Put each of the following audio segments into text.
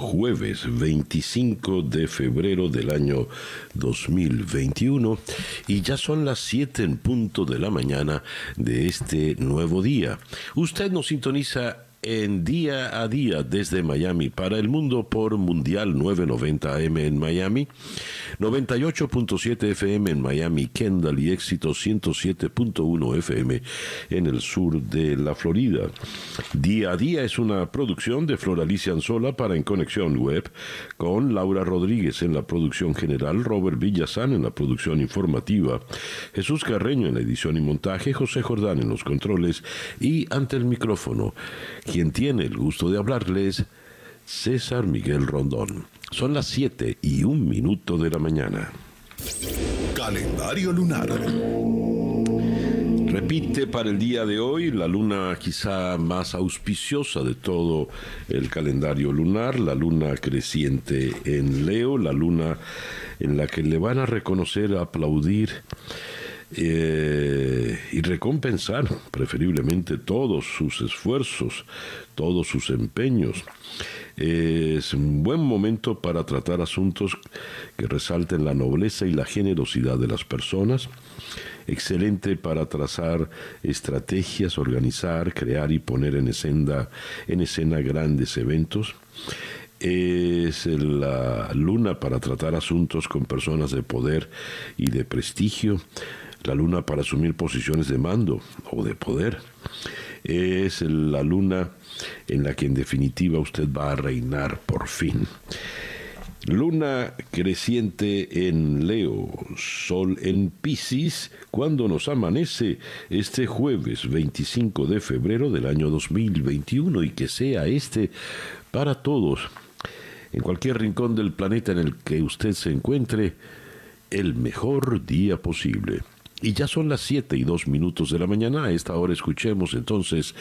jueves 25 de febrero del año 2021 y ya son las 7 en punto de la mañana de este nuevo día. Usted nos sintoniza en día a día desde Miami para el mundo por Mundial 990 AM en Miami, 98.7 FM en Miami, Kendall y éxito 107.1 FM en el sur de la Florida. Día a día es una producción de Floralicia Anzola para En Conexión Web con Laura Rodríguez en la producción general, Robert Villazán en la producción informativa, Jesús Carreño en la edición y montaje, José Jordán en los controles y ante el micrófono quien tiene el gusto de hablarles, César Miguel Rondón. Son las 7 y un minuto de la mañana. Calendario lunar. Repite para el día de hoy la luna quizá más auspiciosa de todo el calendario lunar, la luna creciente en Leo, la luna en la que le van a reconocer, aplaudir eh, y recompensar preferiblemente todos sus esfuerzos, todos sus empeños. Es un buen momento para tratar asuntos que resalten la nobleza y la generosidad de las personas. Excelente para trazar estrategias, organizar, crear y poner en escena, en escena grandes eventos es la luna para tratar asuntos con personas de poder y de prestigio la luna para asumir posiciones de mando o de poder. Es la luna en la que en definitiva usted va a reinar por fin. Luna creciente en Leo, Sol en Pisces, cuando nos amanece este jueves 25 de febrero del año 2021 y que sea este para todos, en cualquier rincón del planeta en el que usted se encuentre, el mejor día posible. Y ya son las 7 y 2 minutos de la mañana. A esta hora escuchemos entonces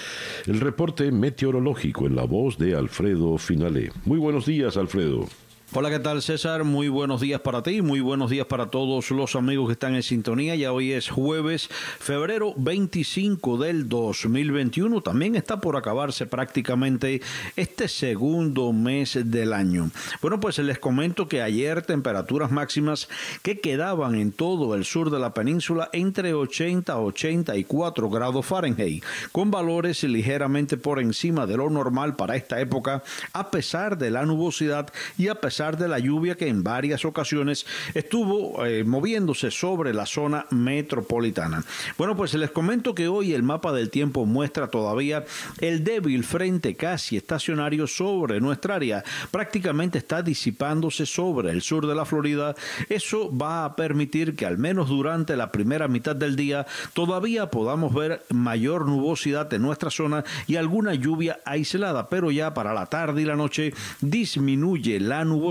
el reporte meteorológico en la voz de Alfredo Finale. Muy buenos días, Alfredo. Hola, ¿qué tal César? Muy buenos días para ti, muy buenos días para todos los amigos que están en sintonía. Ya hoy es jueves, febrero 25 del 2021. También está por acabarse prácticamente este segundo mes del año. Bueno, pues les comento que ayer temperaturas máximas que quedaban en todo el sur de la península entre 80 a 84 grados Fahrenheit, con valores ligeramente por encima de lo normal para esta época, a pesar de la nubosidad y a pesar de la lluvia que en varias ocasiones estuvo eh, moviéndose sobre la zona metropolitana. Bueno, pues les comento que hoy el mapa del tiempo muestra todavía el débil frente casi estacionario sobre nuestra área. Prácticamente está disipándose sobre el sur de la Florida. Eso va a permitir que al menos durante la primera mitad del día todavía podamos ver mayor nubosidad en nuestra zona y alguna lluvia aislada, pero ya para la tarde y la noche disminuye la nubosidad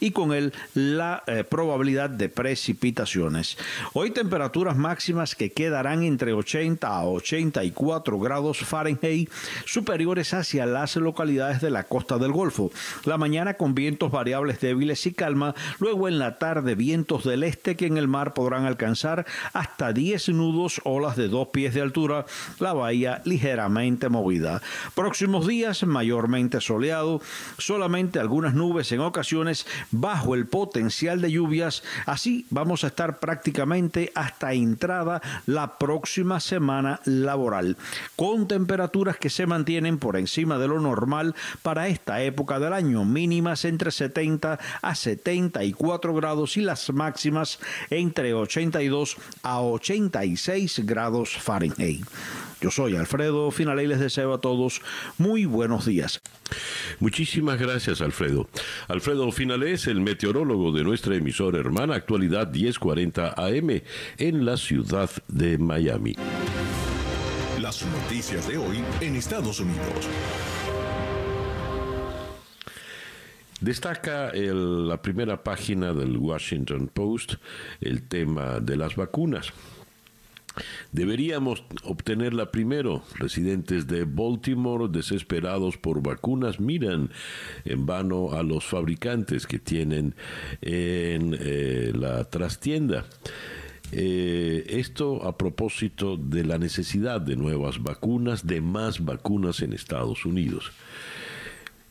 y con él la eh, probabilidad de precipitaciones. Hoy temperaturas máximas que quedarán entre 80 a 84 grados Fahrenheit superiores hacia las localidades de la costa del Golfo. La mañana con vientos variables débiles y calma, luego en la tarde vientos del este que en el mar podrán alcanzar hasta 10 nudos, olas de dos pies de altura, la bahía ligeramente movida. Próximos días mayormente soleado, solamente algunas nubes en ocasiones bajo el potencial de lluvias. Así vamos a estar prácticamente hasta entrada la próxima semana laboral, con temperaturas que se mantienen por encima de lo normal para esta época del año, mínimas entre 70 a 74 grados y las máximas entre 82 a 86 grados Fahrenheit. Yo soy Alfredo Finale y les deseo a todos muy buenos días. Muchísimas gracias, Alfredo. Alfredo Finale es el meteorólogo de nuestra emisora hermana Actualidad 1040 AM en la ciudad de Miami. Las noticias de hoy en Estados Unidos. Destaca la primera página del Washington Post el tema de las vacunas. Deberíamos obtenerla primero. Residentes de Baltimore, desesperados por vacunas, miran en vano a los fabricantes que tienen en eh, la trastienda. Eh, esto a propósito de la necesidad de nuevas vacunas, de más vacunas en Estados Unidos.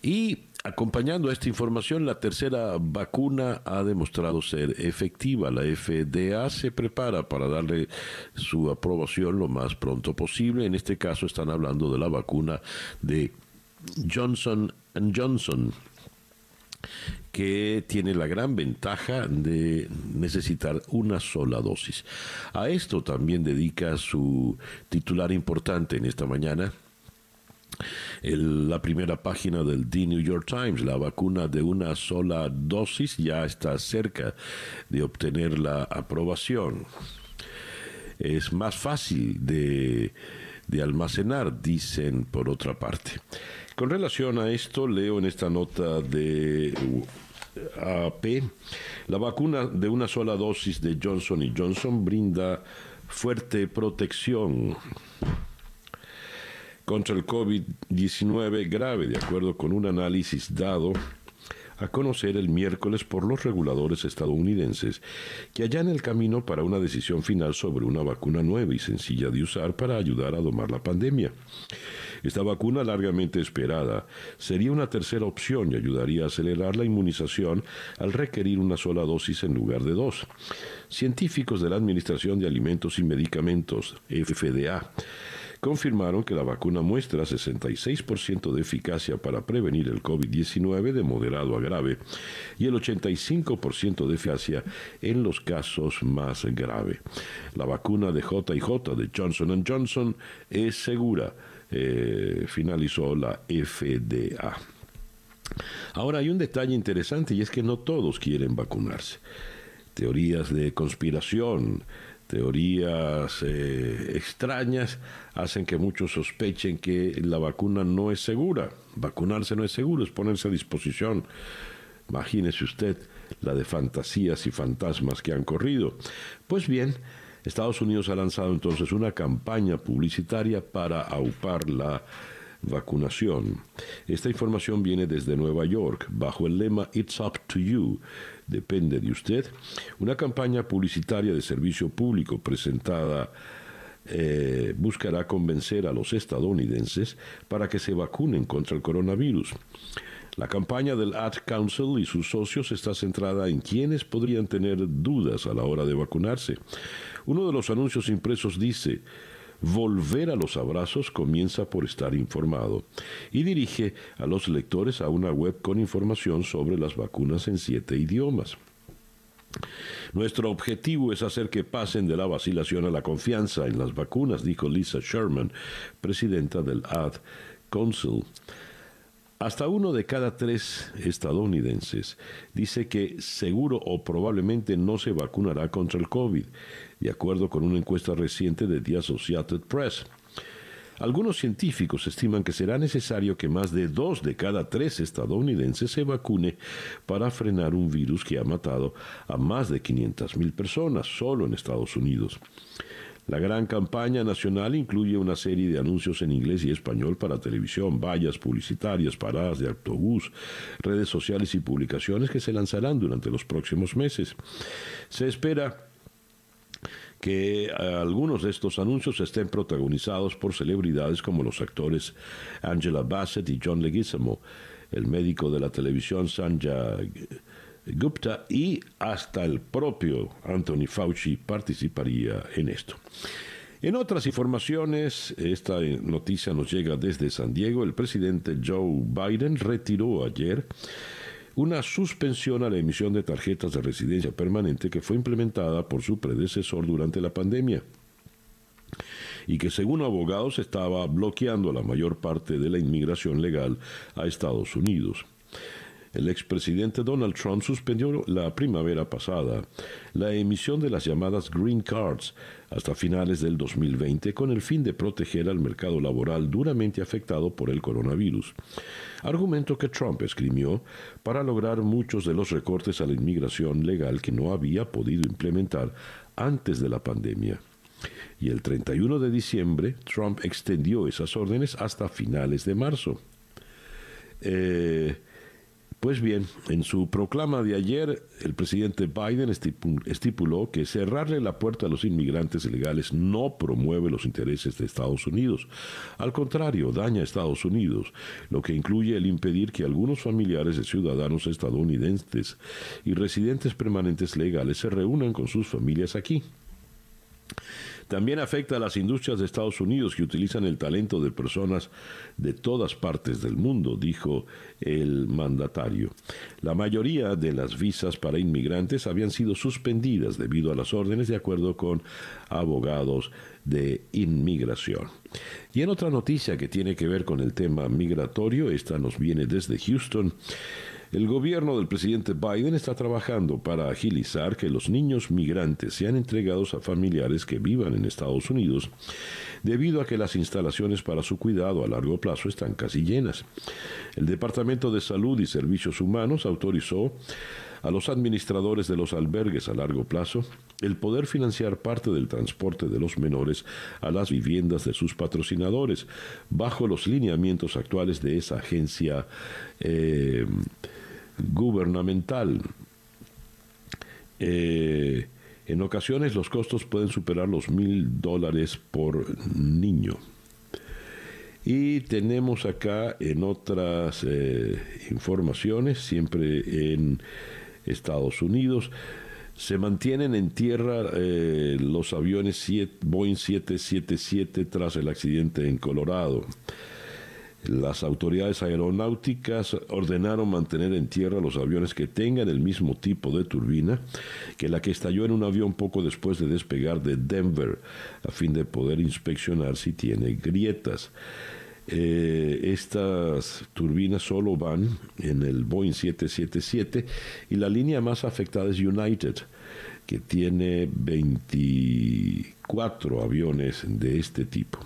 Y Acompañando a esta información, la tercera vacuna ha demostrado ser efectiva. La FDA se prepara para darle su aprobación lo más pronto posible. En este caso están hablando de la vacuna de Johnson Johnson que tiene la gran ventaja de necesitar una sola dosis. A esto también dedica su titular importante en esta mañana, la primera página del The New York Times, la vacuna de una sola dosis ya está cerca de obtener la aprobación. Es más fácil de, de almacenar, dicen por otra parte. Con relación a esto, leo en esta nota de AP, la vacuna de una sola dosis de Johnson Johnson brinda fuerte protección contra el COVID-19 grave, de acuerdo con un análisis dado a conocer el miércoles por los reguladores estadounidenses que hallan el camino para una decisión final sobre una vacuna nueva y sencilla de usar para ayudar a domar la pandemia. Esta vacuna largamente esperada sería una tercera opción y ayudaría a acelerar la inmunización al requerir una sola dosis en lugar de dos. Científicos de la Administración de Alimentos y Medicamentos, FDA, confirmaron que la vacuna muestra 66% de eficacia para prevenir el COVID-19 de moderado a grave y el 85% de eficacia en los casos más graves. La vacuna de JJ de Johnson Johnson es segura, eh, finalizó la FDA. Ahora hay un detalle interesante y es que no todos quieren vacunarse. Teorías de conspiración, teorías eh, extrañas hacen que muchos sospechen que la vacuna no es segura. Vacunarse no es seguro, es ponerse a disposición. Imagínese usted la de fantasías y fantasmas que han corrido. Pues bien, Estados Unidos ha lanzado entonces una campaña publicitaria para aupar la vacunación. Esta información viene desde Nueva York, bajo el lema It's Up to You, depende de usted, una campaña publicitaria de servicio público presentada eh, buscará convencer a los estadounidenses para que se vacunen contra el coronavirus. La campaña del Ad Council y sus socios está centrada en quienes podrían tener dudas a la hora de vacunarse. Uno de los anuncios impresos dice, Volver a los abrazos comienza por estar informado y dirige a los lectores a una web con información sobre las vacunas en siete idiomas. Nuestro objetivo es hacer que pasen de la vacilación a la confianza en las vacunas, dijo Lisa Sherman, presidenta del Ad Council. Hasta uno de cada tres estadounidenses dice que seguro o probablemente no se vacunará contra el COVID de acuerdo con una encuesta reciente de The Associated Press. Algunos científicos estiman que será necesario que más de dos de cada tres estadounidenses se vacune para frenar un virus que ha matado a más de 500.000 personas solo en Estados Unidos. La gran campaña nacional incluye una serie de anuncios en inglés y español para televisión, vallas publicitarias, paradas de autobús, redes sociales y publicaciones que se lanzarán durante los próximos meses. Se espera que eh, algunos de estos anuncios estén protagonizados por celebridades como los actores Angela Bassett y John Leguizamo, el médico de la televisión Sanja Gupta y hasta el propio Anthony Fauci participaría en esto. En otras informaciones, esta noticia nos llega desde San Diego. El presidente Joe Biden retiró ayer una suspensión a la emisión de tarjetas de residencia permanente que fue implementada por su predecesor durante la pandemia y que según abogados estaba bloqueando la mayor parte de la inmigración legal a Estados Unidos. el expresidente Donald Trump suspendió la primavera pasada la emisión de las llamadas Green Cards hasta finales del 2020 con el fin de proteger al mercado laboral duramente afectado por el coronavirus. Argumento que Trump escribió para lograr muchos de los recortes a la inmigración legal que no había podido implementar antes de la pandemia. Y el 31 de diciembre, Trump extendió esas órdenes hasta finales de marzo. Eh, pues bien, en su proclama de ayer, el presidente Biden estipuló que cerrarle la puerta a los inmigrantes ilegales no promueve los intereses de Estados Unidos. Al contrario, daña a Estados Unidos, lo que incluye el impedir que algunos familiares de ciudadanos estadounidenses y residentes permanentes legales se reúnan con sus familias aquí. También afecta a las industrias de Estados Unidos que utilizan el talento de personas de todas partes del mundo, dijo el mandatario. La mayoría de las visas para inmigrantes habían sido suspendidas debido a las órdenes de acuerdo con abogados de inmigración. Y en otra noticia que tiene que ver con el tema migratorio, esta nos viene desde Houston. El gobierno del presidente Biden está trabajando para agilizar que los niños migrantes sean entregados a familiares que vivan en Estados Unidos, debido a que las instalaciones para su cuidado a largo plazo están casi llenas. El Departamento de Salud y Servicios Humanos autorizó a los administradores de los albergues a largo plazo el poder financiar parte del transporte de los menores a las viviendas de sus patrocinadores, bajo los lineamientos actuales de esa agencia eh, gubernamental. Eh, en ocasiones los costos pueden superar los mil dólares por niño. Y tenemos acá en otras eh, informaciones, siempre en Estados Unidos, se mantienen en tierra eh, los aviones Boeing 777 tras el accidente en Colorado. Las autoridades aeronáuticas ordenaron mantener en tierra los aviones que tengan el mismo tipo de turbina que la que estalló en un avión poco después de despegar de Denver, a fin de poder inspeccionar si tiene grietas. Eh, estas turbinas solo van en el Boeing 777 y la línea más afectada es United, que tiene 24 aviones de este tipo.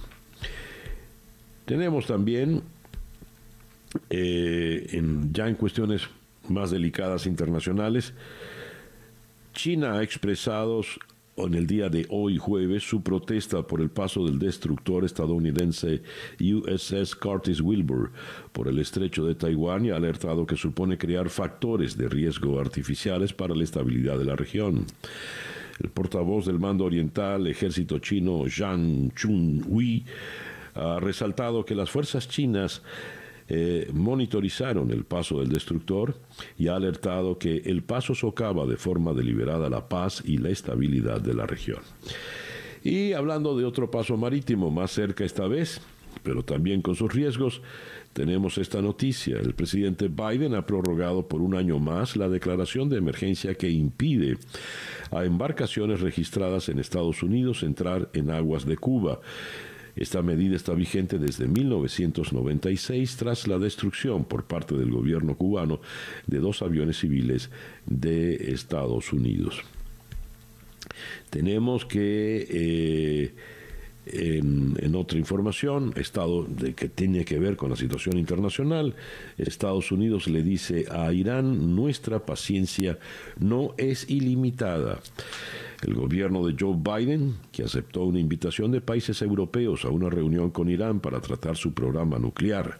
Tenemos también, eh, ya en cuestiones más delicadas internacionales, China ha expresado en el día de hoy jueves su protesta por el paso del destructor estadounidense USS Curtis Wilbur por el estrecho de Taiwán y ha alertado que supone crear factores de riesgo artificiales para la estabilidad de la región. El portavoz del mando oriental, ejército chino Zhang Chun-hui, ha resaltado que las fuerzas chinas eh, monitorizaron el paso del destructor y ha alertado que el paso socava de forma deliberada la paz y la estabilidad de la región. Y hablando de otro paso marítimo más cerca esta vez, pero también con sus riesgos, tenemos esta noticia. El presidente Biden ha prorrogado por un año más la declaración de emergencia que impide a embarcaciones registradas en Estados Unidos entrar en aguas de Cuba. Esta medida está vigente desde 1996 tras la destrucción por parte del gobierno cubano de dos aviones civiles de Estados Unidos. Tenemos que... Eh, en, otra información, Estado que tiene que ver con la situación internacional, Estados Unidos le dice a Irán, nuestra paciencia no es ilimitada. El gobierno de Joe Biden, que aceptó una invitación de países europeos a una reunión con Irán para tratar su programa nuclear,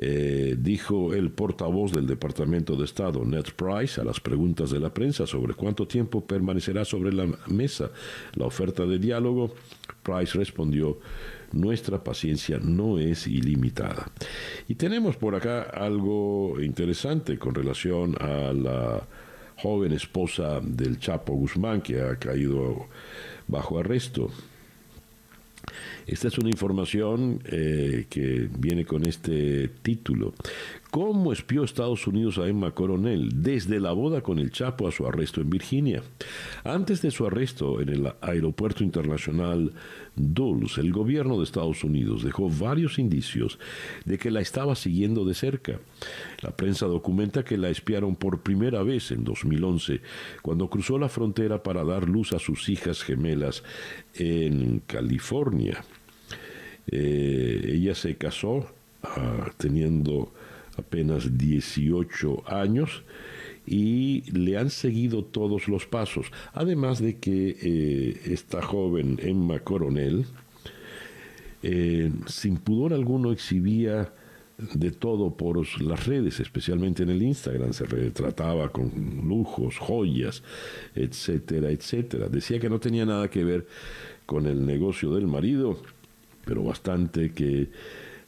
eh, dijo el portavoz del Departamento de Estado, Ned Price, a las preguntas de la prensa sobre cuánto tiempo permanecerá sobre la mesa la oferta de diálogo, Price respondió, nuestra paciencia no es ilimitada. Y tenemos por acá algo interesante con relación a la joven esposa del Chapo Guzmán que ha caído bajo arresto. Esta es una información eh, que viene con este título. Cómo espió Estados Unidos a Emma Coronel desde la boda con el Chapo a su arresto en Virginia. Antes de su arresto en el aeropuerto internacional Dulles, el gobierno de Estados Unidos dejó varios indicios de que la estaba siguiendo de cerca. La prensa documenta que la espiaron por primera vez en 2011, cuando cruzó la frontera para dar luz a sus hijas gemelas en California. Eh, ella se casó ah, teniendo apenas 18 años y le han seguido todos los pasos. Además de que eh, esta joven Emma Coronel, eh, sin pudor alguno, exhibía de todo por las redes, especialmente en el Instagram, se retrataba con lujos, joyas, etcétera, etcétera. Decía que no tenía nada que ver con el negocio del marido, pero bastante que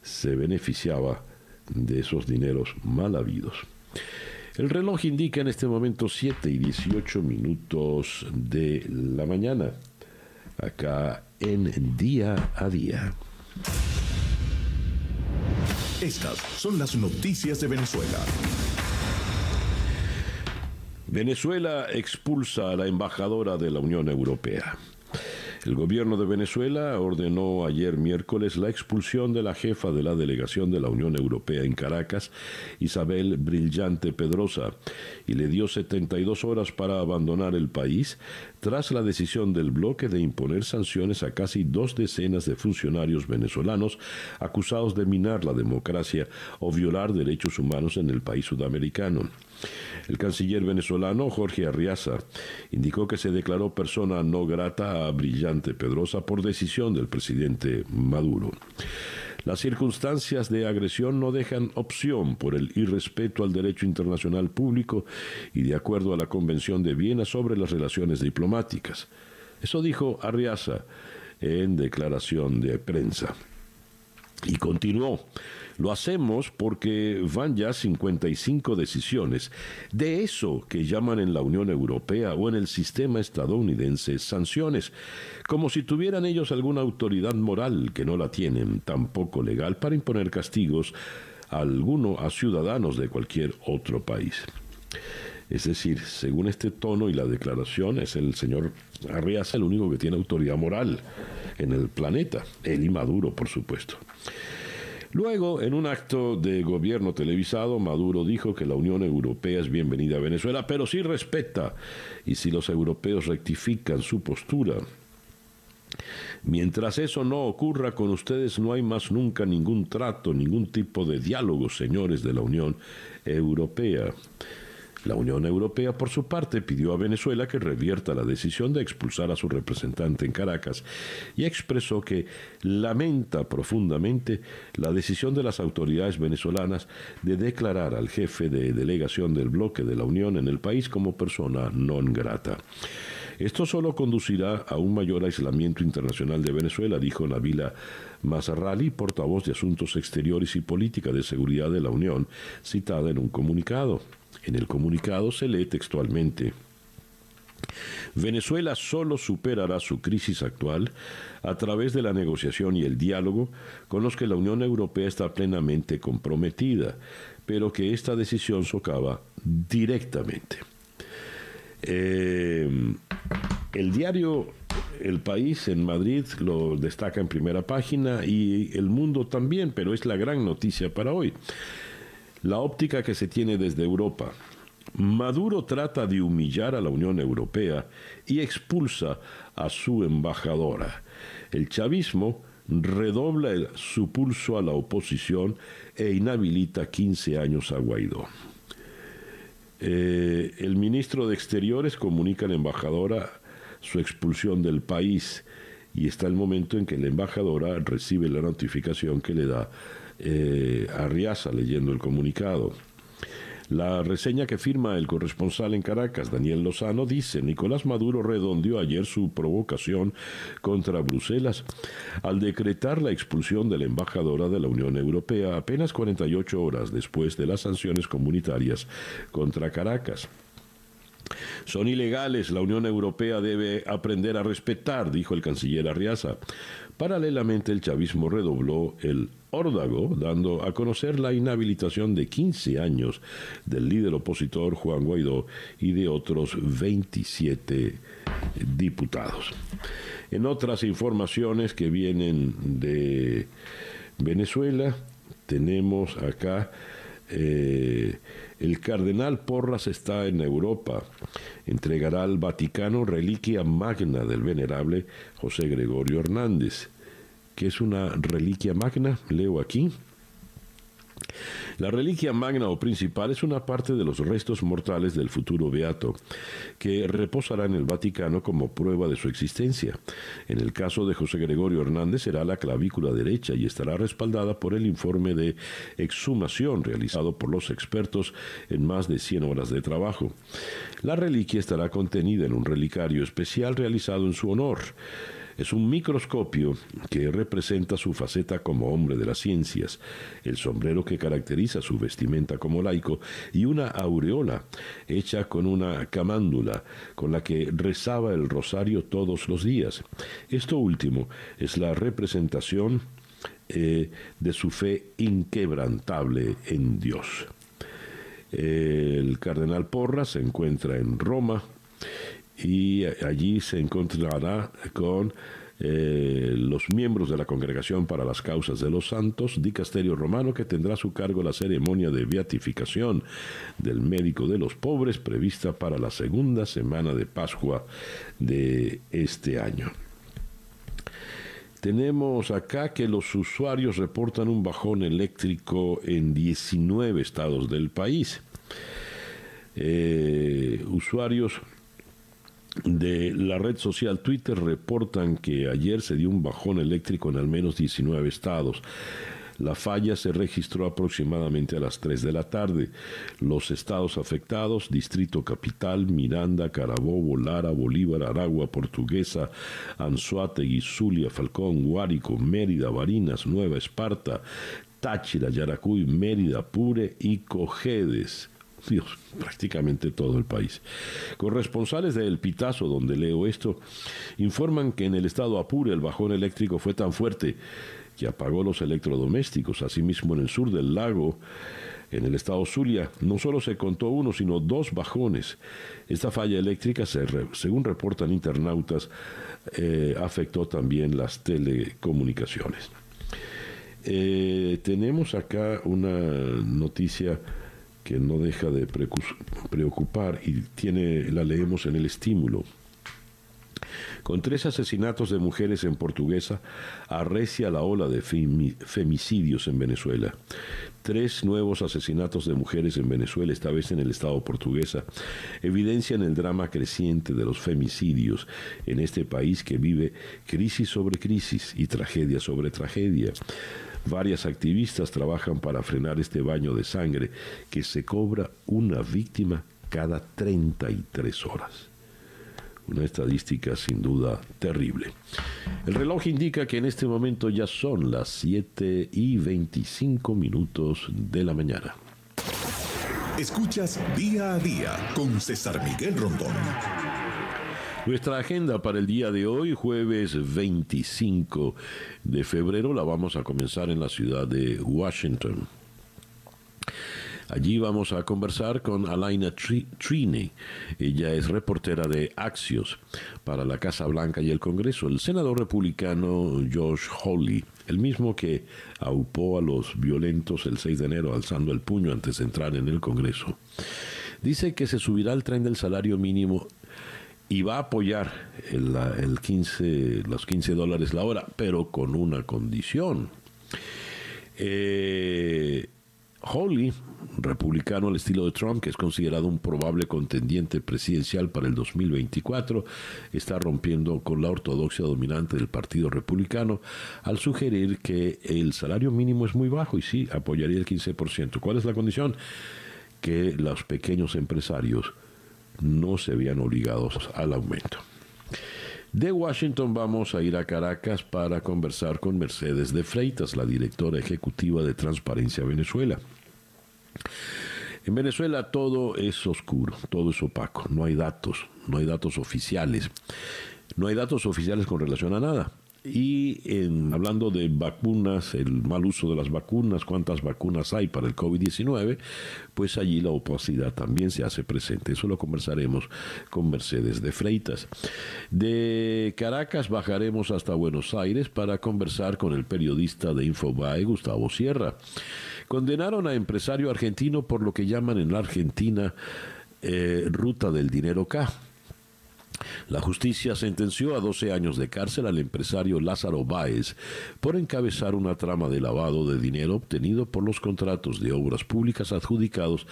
se beneficiaba de esos dineros mal habidos. El reloj indica en este momento 7 y 18 minutos de la mañana, acá en día a día. Estas son las noticias de Venezuela. Venezuela expulsa a la embajadora de la Unión Europea. El gobierno de Venezuela ordenó ayer miércoles la expulsión de la jefa de la delegación de la Unión Europea en Caracas, Isabel Brillante Pedrosa, y le dio 72 horas para abandonar el país tras la decisión del bloque de imponer sanciones a casi dos decenas de funcionarios venezolanos acusados de minar la democracia o violar derechos humanos en el país sudamericano. El canciller venezolano Jorge Arriaza indicó que se declaró persona no grata a Brillante Pedrosa por decisión del presidente Maduro. Las circunstancias de agresión no dejan opción por el irrespeto al derecho internacional público y de acuerdo a la Convención de Viena sobre las relaciones diplomáticas. Eso dijo Arriaza en declaración de prensa. Y continuó. Lo hacemos porque van ya 55 decisiones de eso que llaman en la Unión Europea o en el sistema estadounidense sanciones, como si tuvieran ellos alguna autoridad moral que no la tienen, tampoco legal, para imponer castigos a alguno a ciudadanos de cualquier otro país. Es decir, según este tono y la declaración, es el señor Arriaza el único que tiene autoridad moral en el planeta, él y Maduro, por supuesto. Luego, en un acto de gobierno televisado, Maduro dijo que la Unión Europea es bienvenida a Venezuela, pero sí respeta, y si los europeos rectifican su postura, Mientras eso no ocurra con ustedes, no hay más nunca ningún trato, ningún tipo de diálogo, señores de la Unión Europea. La Unión Europea, por su parte, pidió a Venezuela que revierta la decisión de expulsar a su representante en Caracas y expresó que lamenta profundamente la decisión de las autoridades venezolanas de declarar al jefe de delegación del bloque de la Unión en el país como persona non grata. Esto solo conducirá a un mayor aislamiento internacional de Venezuela, dijo Nabila Mazarrali, portavoz de Asuntos Exteriores y Política de Seguridad de la Unión, citada en un comunicado. En el comunicado se lee textualmente, Venezuela solo superará su crisis actual a través de la negociación y el diálogo con los que la Unión Europea está plenamente comprometida, pero que esta decisión socava directamente. Eh, el diario El País en Madrid lo destaca en primera página y El Mundo también, pero es la gran noticia para hoy. La óptica que se tiene desde Europa. Maduro trata de humillar a la Unión Europea y expulsa a su embajadora. El chavismo redobla su pulso a la oposición e inhabilita 15 años a Guaidó. Eh, el ministro de Exteriores comunica a la embajadora su expulsión del país y está el momento en que la embajadora recibe la notificación que le da eh, Arriaza leyendo el comunicado. La reseña que firma el corresponsal en Caracas, Daniel Lozano, dice, Nicolás Maduro redondeó ayer su provocación contra Bruselas al decretar la expulsión de la embajadora de la Unión Europea apenas 48 horas después de las sanciones comunitarias contra Caracas. Son ilegales, la Unión Europea debe aprender a respetar, dijo el canciller Arriaza. Paralelamente, el chavismo redobló el Órdago, dando a conocer la inhabilitación de 15 años del líder opositor Juan Guaidó y de otros 27 diputados. En otras informaciones que vienen de Venezuela, tenemos acá eh, el cardenal Porras está en Europa. Entregará al Vaticano reliquia magna del venerable José Gregorio Hernández. ¿Qué es una reliquia magna? Leo aquí. La reliquia magna o principal es una parte de los restos mortales del futuro beato, que reposará en el Vaticano como prueba de su existencia. En el caso de José Gregorio Hernández será la clavícula derecha y estará respaldada por el informe de exhumación realizado por los expertos en más de 100 horas de trabajo. La reliquia estará contenida en un relicario especial realizado en su honor. Es un microscopio que representa su faceta como hombre de las ciencias, el sombrero que caracteriza su vestimenta como laico y una aureola hecha con una camándula con la que rezaba el rosario todos los días. Esto último es la representación eh, de su fe inquebrantable en Dios. El cardenal Porra se encuentra en Roma y allí se encontrará con eh, los miembros de la Congregación para las Causas de los Santos, dicasterio romano que tendrá a su cargo la ceremonia de beatificación del médico de los pobres prevista para la segunda semana de Pascua de este año. Tenemos acá que los usuarios reportan un bajón eléctrico en 19 estados del país. Eh, usuarios de la red social Twitter reportan que ayer se dio un bajón eléctrico en al menos 19 estados. La falla se registró aproximadamente a las 3 de la tarde. Los estados afectados, Distrito Capital, Miranda, Carabobo, Lara, Bolívar, Aragua, Portuguesa, Anzuategui, Zulia, Falcón, Guárico, Mérida, Barinas, Nueva Esparta, Táchira, Yaracuy, Mérida, Pure y Cojedes. Dios, prácticamente todo el país. Corresponsales de El Pitazo, donde leo esto, informan que en el estado Apure el bajón eléctrico fue tan fuerte que apagó los electrodomésticos. Asimismo, en el sur del lago, en el estado Zulia, no solo se contó uno, sino dos bajones. Esta falla eléctrica, según reportan internautas, eh, afectó también las telecomunicaciones. Eh, tenemos acá una noticia que no deja de preocupar y tiene, la leemos en el estímulo. Con tres asesinatos de mujeres en Portuguesa, arrecia la ola de femicidios en Venezuela. Tres nuevos asesinatos de mujeres en Venezuela, esta vez en el Estado portuguesa, evidencian el drama creciente de los femicidios en este país que vive crisis sobre crisis y tragedia sobre tragedia. Varias activistas trabajan para frenar este baño de sangre que se cobra una víctima cada 33 horas. Una estadística sin duda terrible. El reloj indica que en este momento ya son las 7 y 25 minutos de la mañana. Escuchas día a día con César Miguel Rondón. Nuestra agenda para el día de hoy, jueves 25 de febrero, la vamos a comenzar en la ciudad de Washington. Allí vamos a conversar con Alaina Trini. Ella es reportera de Axios para la Casa Blanca y el Congreso. El senador republicano Josh Hawley, el mismo que aupó a los violentos el 6 de enero alzando el puño antes de entrar en el Congreso, dice que se subirá el tren del salario mínimo y va a apoyar el, 15, los 15 dólares la hora, pero con una condición. Eh, republicano al estilo de Trump, que es considerado un probable contendiente presidencial para el 2024, está rompiendo con la ortodoxia dominante del Partido Republicano al sugerir que el salario mínimo es muy bajo y sí, apoyaría el 15%. ¿Cuál es la condición? Que los pequeños empresarios no se veían obligados al aumento. De Washington vamos a ir a Caracas para conversar con Mercedes de Freitas, la directora ejecutiva de Transparencia Venezuela. En Venezuela todo es oscuro, todo es opaco, no hay datos, no hay datos oficiales, no hay datos oficiales con relación a nada. Y en, hablando de vacunas, el mal uso de las vacunas, cuántas vacunas hay para el COVID-19, pues allí la opacidad también se hace presente. Eso lo conversaremos con Mercedes de Freitas. De Caracas bajaremos hasta Buenos Aires para conversar con el periodista de Infobae, Gustavo Sierra. Condenaron a empresario argentino por lo que llaman en la Argentina eh, ruta del dinero K la justicia sentenció a 12 años de cárcel al empresario Lázaro Báez por encabezar una trama de lavado de dinero obtenido por los contratos de obras públicas adjudicados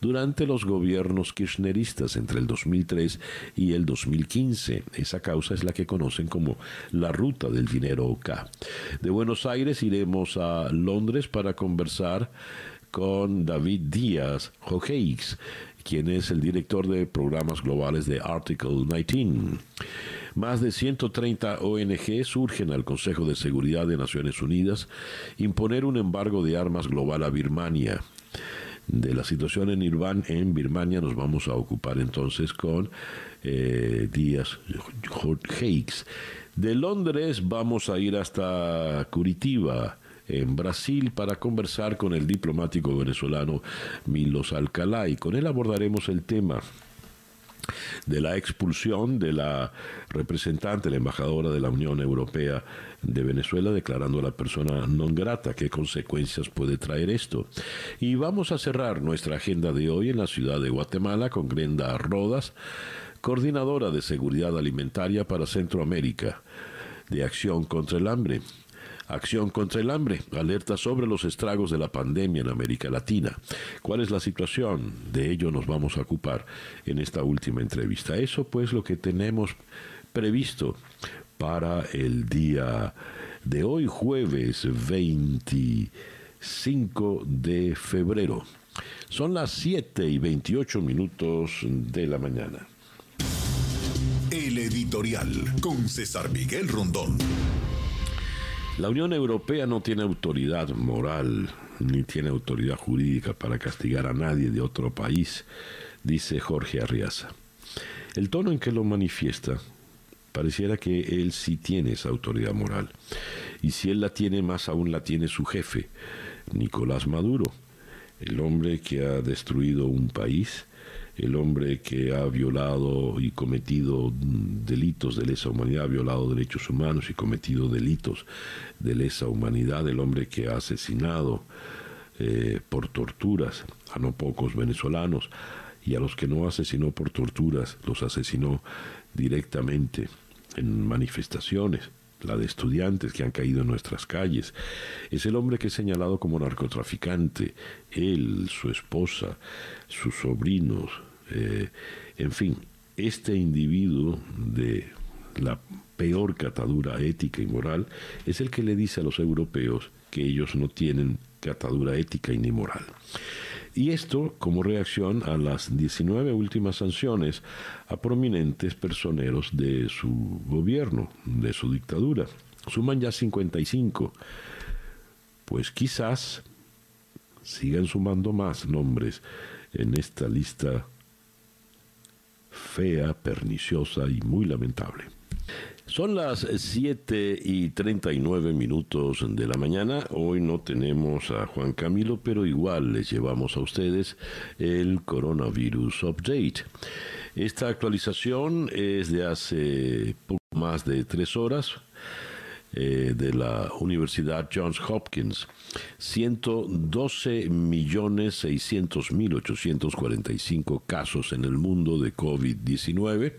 durante los gobiernos kirchneristas entre el 2003 y el 2015. Esa causa es la que conocen como la ruta del dinero K. De Buenos Aires iremos a Londres para conversar con David Díaz Jojeix quien es el director de programas globales de Article 19. Más de 130 ONG surgen al Consejo de Seguridad de Naciones Unidas imponer un embargo de armas global a Birmania. De la situación en, Irván, en Birmania nos vamos a ocupar entonces con eh, Díaz Hakes. De Londres vamos a ir hasta Curitiba en Brasil para conversar con el diplomático venezolano Milos Alcalá y con él abordaremos el tema de la expulsión de la representante, la embajadora de la Unión Europea de Venezuela, declarando a la persona non grata. ¿Qué consecuencias puede traer esto? Y vamos a cerrar nuestra agenda de hoy en la ciudad de Guatemala con Grenda Rodas, coordinadora de seguridad alimentaria para Centroamérica de Acción contra el Hambre. Acción contra el hambre, alerta sobre los estragos de la pandemia en América Latina. ¿Cuál es la situación? De ello nos vamos a ocupar en esta última entrevista. Eso pues lo que tenemos previsto para el día de hoy, jueves 25 de febrero. Son las 7 y 28 minutos de la mañana. El editorial con César Miguel Rondón. La Unión Europea no tiene autoridad moral ni tiene autoridad jurídica para castigar a nadie de otro país, dice Jorge Arriaza. El tono en que lo manifiesta pareciera que él sí tiene esa autoridad moral. Y si él la tiene, más aún la tiene su jefe, Nicolás Maduro, el hombre que ha destruido un país el hombre que ha violado y cometido delitos de lesa humanidad, ha violado derechos humanos y cometido delitos de lesa humanidad, el hombre que ha asesinado eh, por torturas a no pocos venezolanos y a los que no asesinó por torturas, los asesinó directamente en manifestaciones la de estudiantes que han caído en nuestras calles. Es el hombre que es señalado como narcotraficante, él, su esposa, sus sobrinos, eh, en fin, este individuo de la peor catadura ética y moral es el que le dice a los europeos que ellos no tienen catadura ética y ni moral. Y esto como reacción a las 19 últimas sanciones a prominentes personeros de su gobierno, de su dictadura. Suman ya 55. Pues quizás sigan sumando más nombres en esta lista fea, perniciosa y muy lamentable. Son las 7 y 39 minutos de la mañana. Hoy no tenemos a Juan Camilo, pero igual les llevamos a ustedes el Coronavirus Update. Esta actualización es de hace poco más de tres horas eh, de la Universidad Johns Hopkins. 112 millones 600 mil 845 casos en el mundo de COVID-19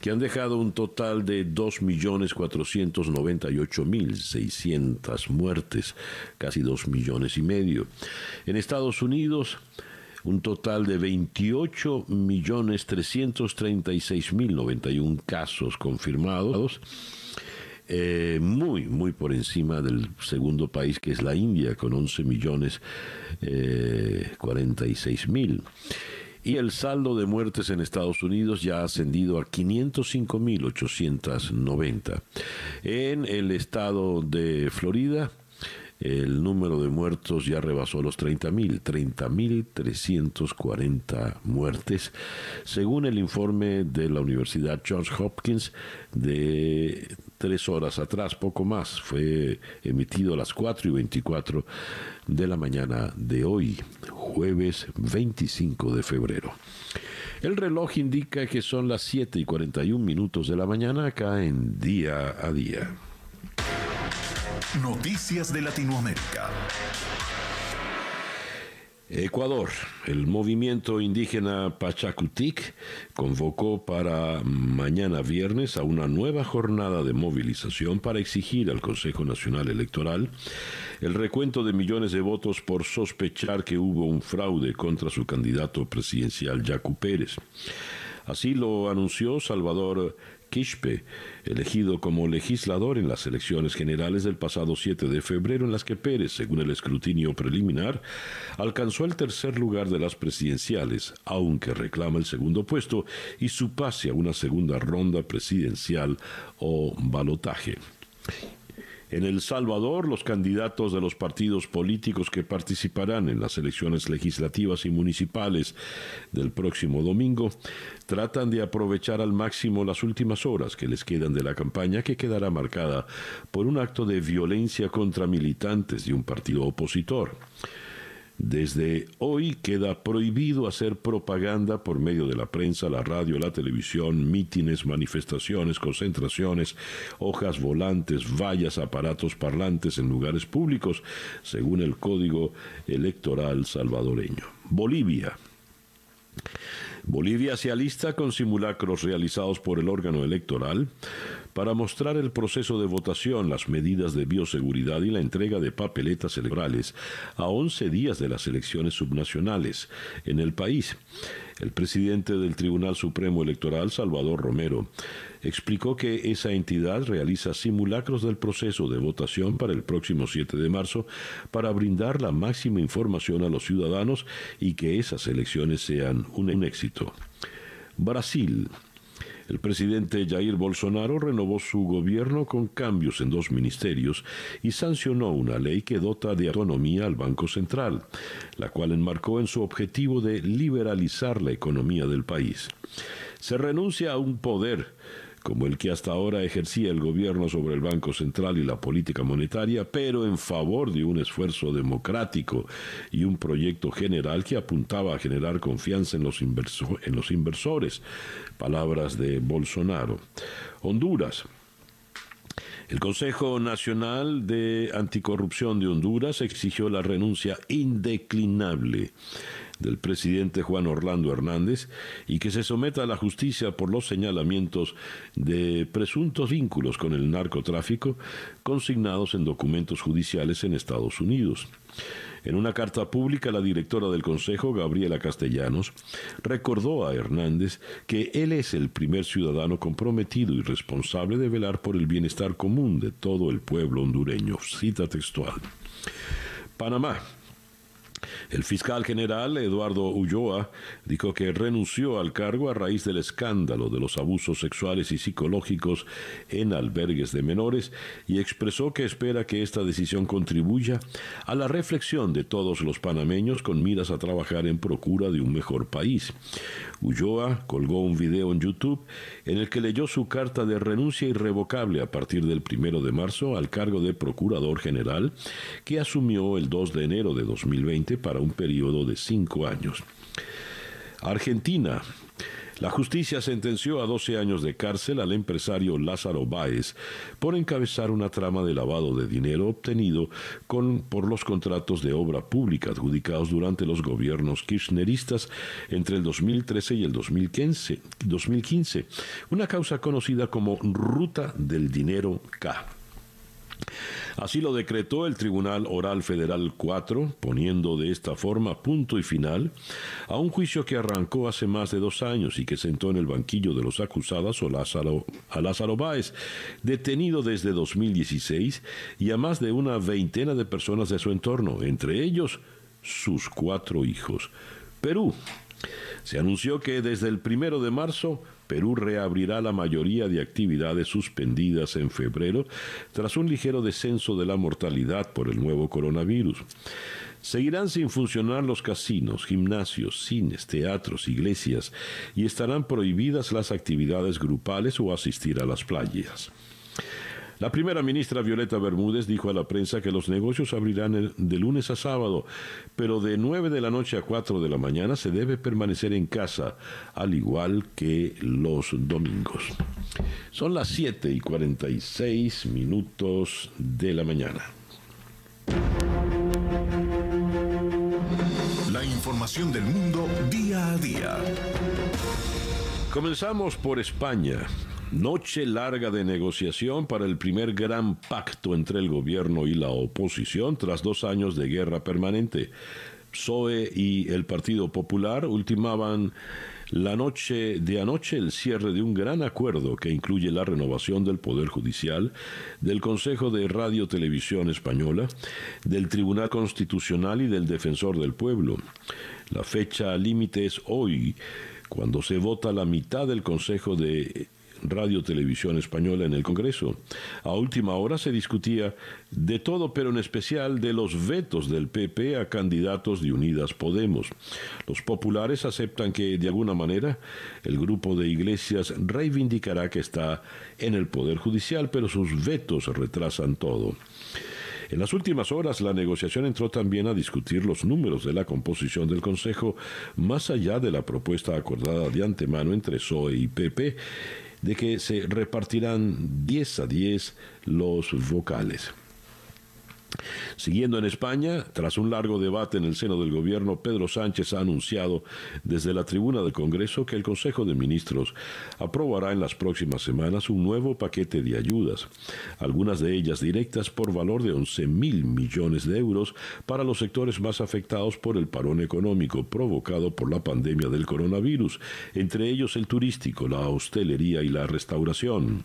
que han dejado un total de 2 millones 498 mil 600 muertes, casi 2 millones y medio. En Estados Unidos un total de 28 millones 336 mil 91 casos confirmados eh, muy, muy por encima del segundo país que es la India, con 11 millones eh, 46 mil. Y el saldo de muertes en Estados Unidos ya ha ascendido a 505.890. En el estado de Florida, el número de muertos ya rebasó los 30.000, 30.340 muertes, según el informe de la Universidad Johns Hopkins de tres horas atrás, poco más, fue emitido a las 4 y 24 de la mañana de hoy, jueves 25 de febrero. El reloj indica que son las 7 y 41 minutos de la mañana acá en día a día. Noticias de Latinoamérica. Ecuador, el movimiento indígena Pachacutic convocó para mañana viernes a una nueva jornada de movilización para exigir al Consejo Nacional Electoral el recuento de millones de votos por sospechar que hubo un fraude contra su candidato presidencial Yacu Pérez. Así lo anunció Salvador Quispe, elegido como legislador en las elecciones generales del pasado 7 de febrero, en las que Pérez, según el escrutinio preliminar, alcanzó el tercer lugar de las presidenciales, aunque reclama el segundo puesto y su pase a una segunda ronda presidencial o balotaje. En El Salvador, los candidatos de los partidos políticos que participarán en las elecciones legislativas y municipales del próximo domingo tratan de aprovechar al máximo las últimas horas que les quedan de la campaña que quedará marcada por un acto de violencia contra militantes de un partido opositor. Desde hoy queda prohibido hacer propaganda por medio de la prensa, la radio, la televisión, mítines, manifestaciones, concentraciones, hojas volantes, vallas, aparatos parlantes en lugares públicos, según el Código Electoral salvadoreño. Bolivia. Bolivia se alista con simulacros realizados por el órgano electoral para mostrar el proceso de votación, las medidas de bioseguridad y la entrega de papeletas electorales a 11 días de las elecciones subnacionales en el país. El presidente del Tribunal Supremo Electoral, Salvador Romero, explicó que esa entidad realiza simulacros del proceso de votación para el próximo 7 de marzo para brindar la máxima información a los ciudadanos y que esas elecciones sean un éxito. Brasil. El presidente Jair Bolsonaro renovó su gobierno con cambios en dos ministerios y sancionó una ley que dota de autonomía al Banco Central, la cual enmarcó en su objetivo de liberalizar la economía del país. Se renuncia a un poder como el que hasta ahora ejercía el gobierno sobre el Banco Central y la política monetaria, pero en favor de un esfuerzo democrático y un proyecto general que apuntaba a generar confianza en los, inversores. Palabras de Bolsonaro. Honduras. El Consejo Nacional de Anticorrupción de Honduras exigió la renuncia indeclinable del presidente Juan Orlando Hernández y que se someta a la justicia por los señalamientos de presuntos vínculos con el narcotráfico consignados en documentos judiciales en Estados Unidos. En una carta pública, la directora del Consejo, Gabriela Castellanos, recordó a Hernández que él es el primer ciudadano comprometido y responsable de velar por el bienestar común de todo el pueblo hondureño. Cita textual. Panamá. El fiscal general Eduardo Ulloa dijo que renunció al cargo a raíz del escándalo de los abusos sexuales y psicológicos en albergues de menores y expresó que espera que esta decisión contribuya a la reflexión de todos los panameños con miras a trabajar en procura de un mejor país. Ulloa colgó un video en YouTube en el que leyó su carta de renuncia irrevocable a partir del primero de marzo al cargo de Procurador General que asumió el 2 de enero de 2020 para un periodo de cinco años. Argentina. La justicia sentenció a 12 años de cárcel al empresario Lázaro Báez por encabezar una trama de lavado de dinero obtenido por los contratos de obra pública adjudicados durante los gobiernos kirchneristas entre el 2013 y el 2015, 2015 una causa conocida como Ruta del Dinero K. Así lo decretó el Tribunal Oral Federal 4, poniendo de esta forma punto y final a un juicio que arrancó hace más de dos años y que sentó en el banquillo de los acusados a Lázaro, a Lázaro Báez, detenido desde 2016, y a más de una veintena de personas de su entorno, entre ellos sus cuatro hijos. Perú. Se anunció que desde el primero de marzo Perú reabrirá la mayoría de actividades suspendidas en febrero tras un ligero descenso de la mortalidad por el nuevo coronavirus. Seguirán sin funcionar los casinos, gimnasios, cines, teatros, iglesias y estarán prohibidas las actividades grupales o asistir a las playas. La primera ministra Violeta Bermúdez dijo a la prensa que los negocios abrirán de lunes a sábado, pero de 9 de la noche a 4 de la mañana se debe permanecer en casa, al igual que los domingos. Son las 7 y 46 minutos de la mañana. La información del mundo día a día. Comenzamos por España. Noche larga de negociación para el primer gran pacto entre el gobierno y la oposición tras dos años de guerra permanente. PSOE y el Partido Popular ultimaban la noche de anoche el cierre de un gran acuerdo que incluye la renovación del Poder Judicial, del Consejo de Radio Televisión Española, del Tribunal Constitucional y del Defensor del Pueblo. La fecha límite es hoy, cuando se vota la mitad del Consejo de Radio Televisión Española en el Congreso. A última hora se discutía de todo, pero en especial de los vetos del PP a candidatos de Unidas Podemos. Los populares aceptan que, de alguna manera, el grupo de iglesias reivindicará que está en el Poder Judicial, pero sus vetos retrasan todo. En las últimas horas, la negociación entró también a discutir los números de la composición del Consejo, más allá de la propuesta acordada de antemano entre PSOE y PP de que se repartirán 10 a 10 los vocales. Siguiendo en España, tras un largo debate en el seno del gobierno, Pedro Sánchez ha anunciado desde la tribuna del Congreso que el Consejo de Ministros aprobará en las próximas semanas un nuevo paquete de ayudas, algunas de ellas directas por valor de 11 mil millones de euros para los sectores más afectados por el parón económico provocado por la pandemia del coronavirus, entre ellos el turístico, la hostelería y la restauración.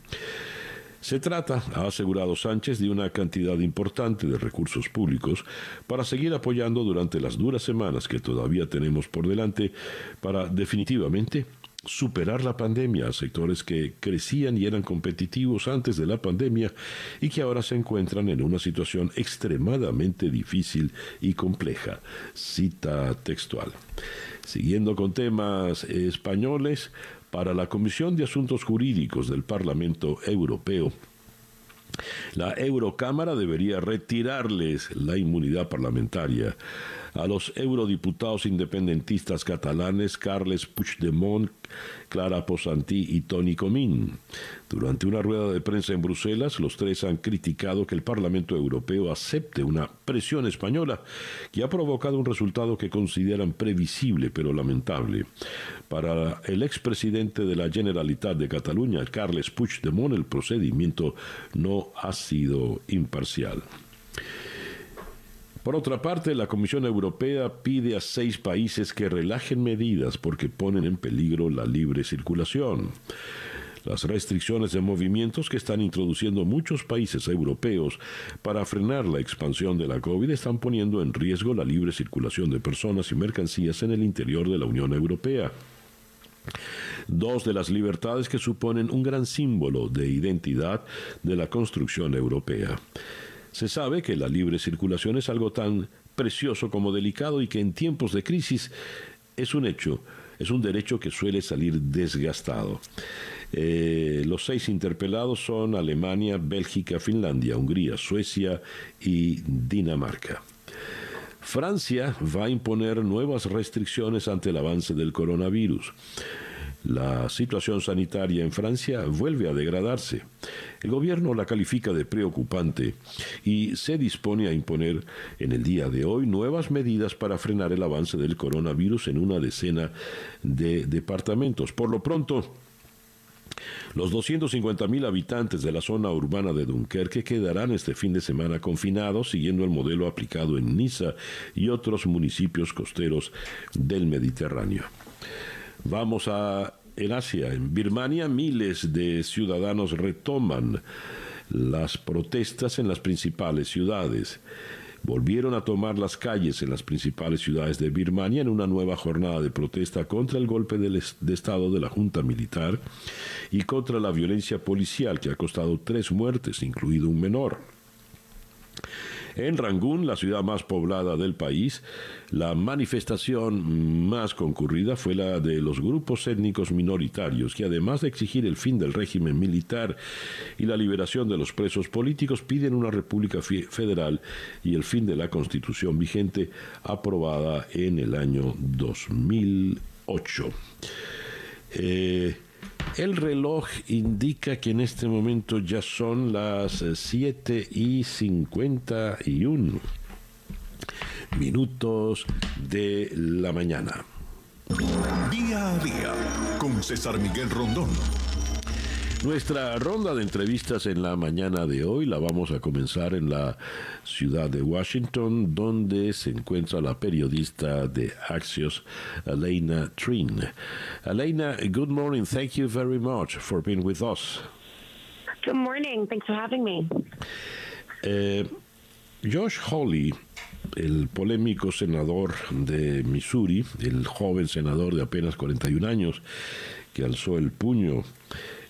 Se trata, ha asegurado Sánchez, de una cantidad importante de recursos públicos para seguir apoyando durante las duras semanas que todavía tenemos por delante para definitivamente superar la pandemia a sectores que crecían y eran competitivos antes de la pandemia y que ahora se encuentran en una situación extremadamente difícil y compleja. Cita textual. Siguiendo con temas españoles, para la Comisión de Asuntos Jurídicos del Parlamento Europeo. La Eurocámara debería retirarles la inmunidad parlamentaria a los eurodiputados independentistas catalanes Carles Puigdemont, Clara Posantí y Tony Comín. Durante una rueda de prensa en Bruselas, los tres han criticado que el Parlamento Europeo acepte una presión española que ha provocado un resultado que consideran previsible pero lamentable. Para el expresidente de la Generalitat de Cataluña, Carles Puigdemont, el procedimiento no ha sido imparcial. Por otra parte, la Comisión Europea pide a seis países que relajen medidas porque ponen en peligro la libre circulación. Las restricciones de movimientos que están introduciendo muchos países europeos para frenar la expansión de la COVID están poniendo en riesgo la libre circulación de personas y mercancías en el interior de la Unión Europea. Dos de las libertades que suponen un gran símbolo de identidad de la construcción europea. Se sabe que la libre circulación es algo tan precioso como delicado y que en tiempos de crisis es un hecho, es un derecho que suele salir desgastado. Eh, los seis interpelados son Alemania, Bélgica, Finlandia, Hungría, Suecia y Dinamarca. Francia va a imponer nuevas restricciones ante el avance del coronavirus. La situación sanitaria en Francia vuelve a degradarse. El gobierno la califica de preocupante y se dispone a imponer en el día de hoy nuevas medidas para frenar el avance del coronavirus en una decena de departamentos. Por lo pronto, los 250.000 habitantes de la zona urbana de Dunkerque quedarán este fin de semana confinados siguiendo el modelo aplicado en Niza y otros municipios costeros del Mediterráneo. Vamos a en Asia, en Birmania, miles de ciudadanos retoman las protestas en las principales ciudades. volvieron a tomar las calles en las principales ciudades de Birmania en una nueva jornada de protesta contra el golpe de Estado de la Junta Militar y contra la violencia policial que ha costado tres muertes, incluido un menor. En Rangún, la ciudad más poblada del país, la manifestación más concurrida fue la de los grupos étnicos minoritarios, que además de exigir el fin del régimen militar y la liberación de los presos políticos, piden una república federal y el fin de la constitución vigente aprobada en el año 2008. El reloj indica que en este momento ya son las 7 y 51 minutos de la mañana. Día a día con César Miguel Rondón. Nuestra ronda de entrevistas en la mañana de hoy la vamos a comenzar en la ciudad de Washington, donde se encuentra la periodista de Axios, Elena Trin. Elena, good morning. Thank you very much for being with us. Good morning. Thanks for having me. Eh, Josh Hawley, el polémico senador de Missouri, el joven senador de apenas 41 años, que alzó el puño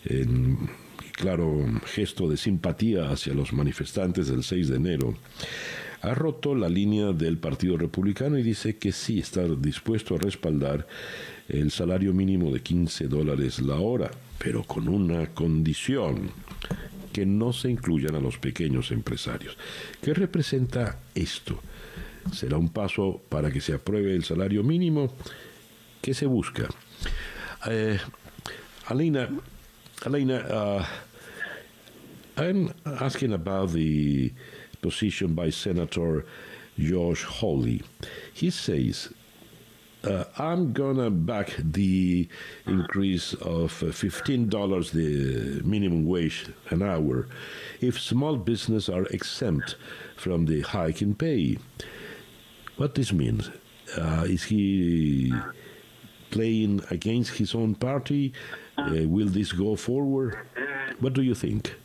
en claro gesto de simpatía hacia los manifestantes del 6 de enero, ha roto la línea del Partido Republicano y dice que sí está dispuesto a respaldar el salario mínimo de 15 dólares la hora, pero con una condición, que no se incluyan a los pequeños empresarios. ¿Qué representa esto? ¿Será un paso para que se apruebe el salario mínimo? ¿Qué se busca? Eh, Alina, Elena, uh, I'm asking about the position by Senator Josh Hawley. He says, uh, I'm gonna back the increase of $15 the minimum wage an hour if small business are exempt from the hike in pay. What this means? Uh, is he playing against his own party? Uh, will this go forward? What do you think?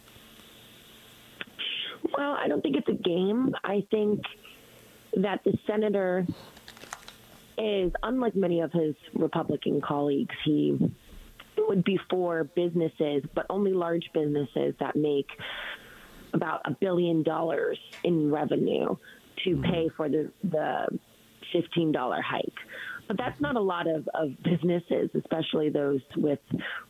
Well, I don't think it's a game. I think that the senator is, unlike many of his Republican colleagues, he would be for businesses, but only large businesses that make about a billion dollars in revenue to mm-hmm. pay for the the $15 hike. But that's not a lot of, of businesses, especially those with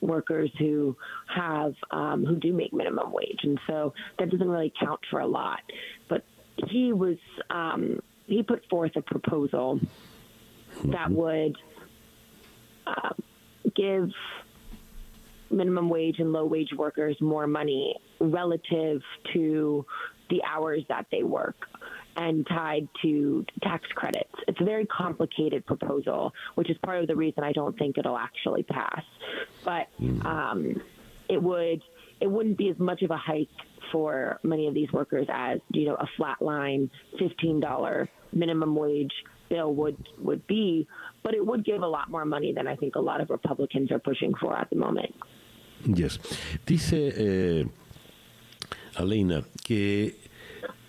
workers who have um, who do make minimum wage, and so that doesn't really count for a lot. But he was um, he put forth a proposal that would uh, give minimum wage and low wage workers more money relative to the hours that they work and tied to tax credits. It's a very complicated proposal, which is part of the reason I don't think it'll actually pass. But mm. um, it would it wouldn't be as much of a hike for many of these workers as you know a flat line fifteen dollar minimum wage bill would would be, but it would give a lot more money than I think a lot of Republicans are pushing for at the moment. Yes, dice eh, Alena que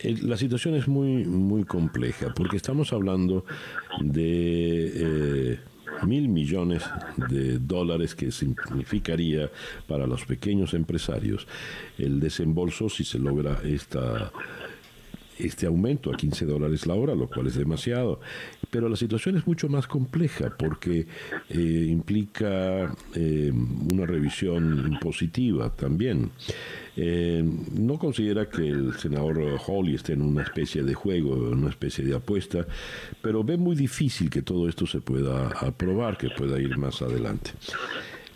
la situación es muy, muy compleja porque estamos hablando de eh, mil millones de dólares que significaría para los pequeños empresarios el desembolso si se logra esta este aumento a 15 dólares la hora, lo cual es demasiado. Pero la situación es mucho más compleja porque eh, implica eh, una revisión impositiva también. Eh, no considera que el senador Hawley esté en una especie de juego, en una especie de apuesta, pero ve muy difícil que todo esto se pueda aprobar, que pueda ir más adelante.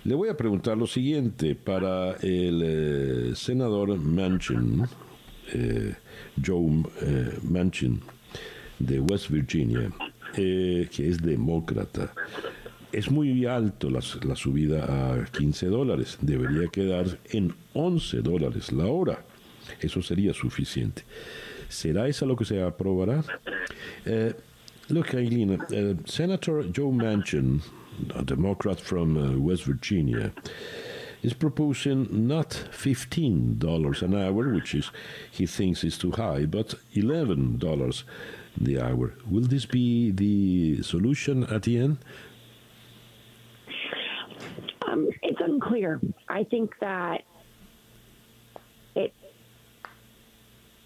Le voy a preguntar lo siguiente para el senador Manchin. Joe eh, Manchin de West Virginia, eh, que es demócrata. Es muy alto la, la, subida a 15 dólares. Debería quedar en 11 dólares la hora. Eso sería suficiente. ¿Será eso lo que se aprobará? Eh, look, Eileen, Senator Joe Manchin, a Democrat from West Virginia, is proposing not $15 an hour, which is he thinks is too high, but $11 the hour. Will this be the solution at the end? Um, it's unclear. I think that it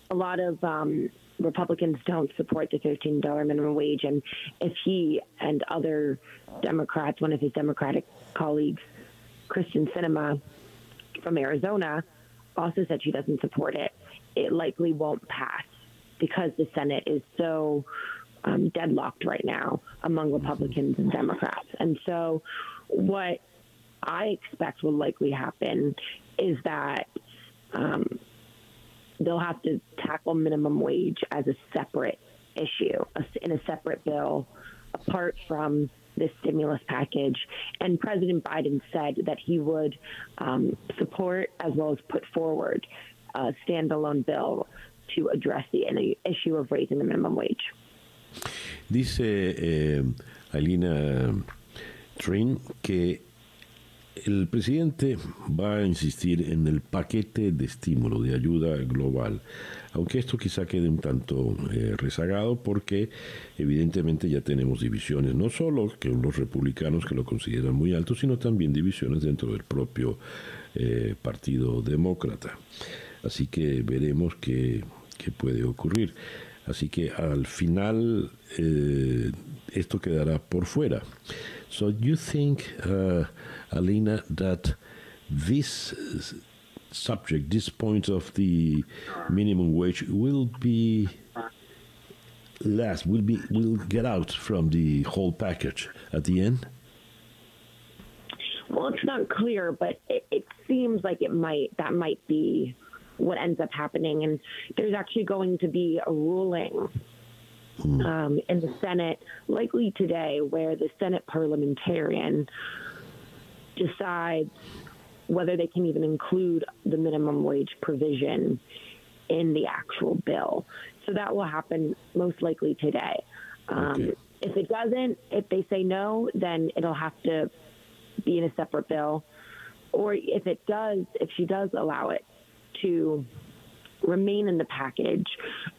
a lot of um, Republicans don't support the $13 minimum wage, and if he and other Democrats, one of his Democratic colleagues, Kristen Cinema from Arizona, also said she doesn't support it, it likely won't pass because the Senate is so um, deadlocked right now among Republicans and Democrats. And so, what I expect will likely happen is that um, they'll have to tackle minimum wage as a separate issue in a separate bill apart from this stimulus package. And President Biden said that he would um, support as well as put forward a standalone bill to address the issue of raising the minimum wage. Dice eh, Alina Trin que el presidente va a insistir en el paquete de estímulo, de ayuda global, aunque esto quizá quede un tanto eh, rezagado porque evidentemente ya tenemos divisiones, no solo que los republicanos que lo consideran muy alto, sino también divisiones dentro del propio eh, Partido Demócrata. Así que veremos qué, puede ocurrir. Así que al final eh, esto quedará por fuera. So do you think, uh, Alina, that this subject, this point of the minimum wage, will be last, will be will get out from the whole package at the end? Well, it's not clear, but it, it seems like it might. That might be what ends up happening, and there's actually going to be a ruling Hmm. um, in the Senate, likely today, where the Senate parliamentarian decides whether they can even include the minimum wage provision in the actual bill. So that will happen most likely today. Um, okay. If it doesn't, if they say no, then it'll have to be in a separate bill. Or if it does, if she does allow it to remain in the package,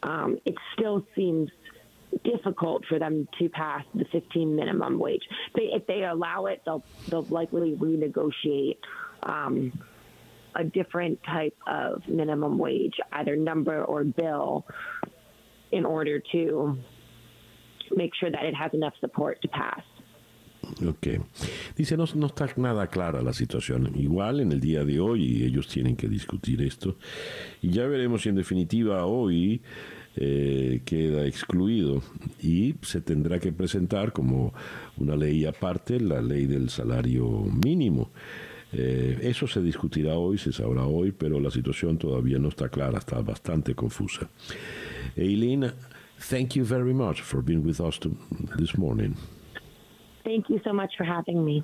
um, it still seems difficult for them to pass the 15 minimum wage. They, if they allow it, they'll they'll likely renegotiate um, a different type of minimum wage, either number or bill, in order to make sure that it has enough support to pass. Ok. Dice, no, no está nada clara la situación. Igual en el día de hoy ellos tienen que discutir esto. Y ya veremos si en definitiva hoy eh, queda excluido y se tendrá que presentar como una ley aparte la ley del salario mínimo. Eh, eso se discutirá hoy, se sabrá hoy, pero la situación todavía no está clara, está bastante confusa. Eileen, thank you very much for being with us this morning. Thank you so much for having me.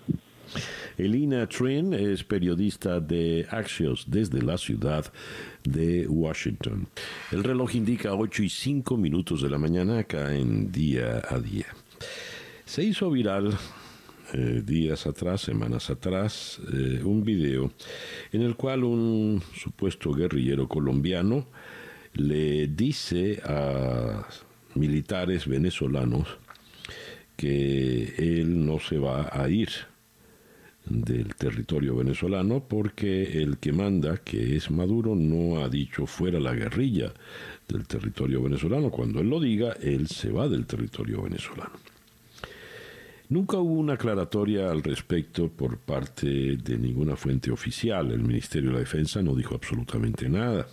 Elina Trin es periodista de Axios desde la ciudad de Washington. El reloj indica 8 y 5 minutos de la mañana acá en día a día. Se hizo viral eh, días atrás, semanas atrás, eh, un video en el cual un supuesto guerrillero colombiano le dice a militares venezolanos que él no se va a ir del territorio venezolano porque el que manda, que es Maduro, no ha dicho fuera la guerrilla del territorio venezolano. Cuando él lo diga, él se va del territorio venezolano. Nunca hubo una aclaratoria al respecto por parte de ninguna fuente oficial. El Ministerio de la Defensa no dijo absolutamente nada.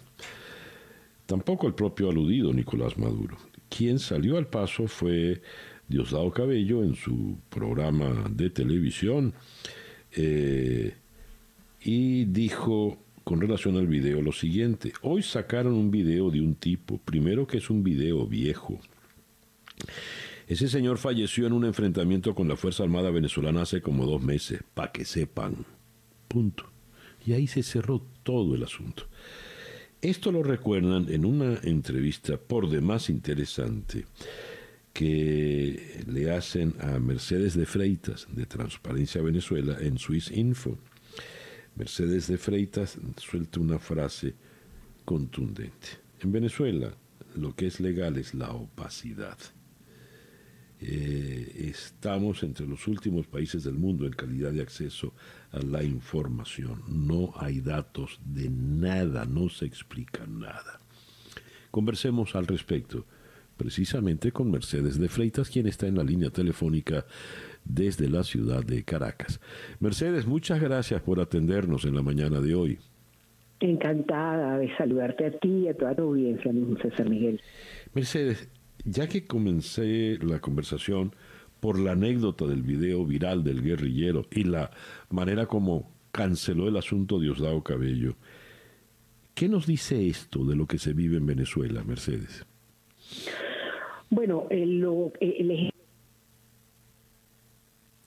Tampoco el propio aludido Nicolás Maduro. Quien salió al paso fue Diosdado Cabello en su programa de televisión eh, y dijo con relación al video lo siguiente. Hoy sacaron un video de un tipo, primero que es un video viejo. Ese señor falleció en un enfrentamiento con la Fuerza Armada Venezolana hace como dos meses, para que sepan. Punto. Y ahí se cerró todo el asunto. Esto lo recuerdan en una entrevista por demás interesante que le hacen a Mercedes de Freitas de Transparencia Venezuela en Swiss Info. Mercedes de Freitas suelta una frase contundente. En Venezuela lo que es legal es la opacidad. Eh, estamos entre los últimos países del mundo en calidad de acceso a la información. No hay datos de nada, no se explica nada. Conversemos al respecto, precisamente con Mercedes de Freitas, quien está en la línea telefónica desde la ciudad de Caracas. Mercedes, muchas gracias por atendernos en la mañana de hoy. Encantada de saludarte a ti y a toda tu audiencia, César Miguel. Mercedes, ya que comencé la conversación por la anécdota del video viral del guerrillero y la manera como canceló el asunto Diosdado Cabello, ¿qué nos dice esto de lo que se vive en Venezuela, Mercedes? Bueno, el, lo, el,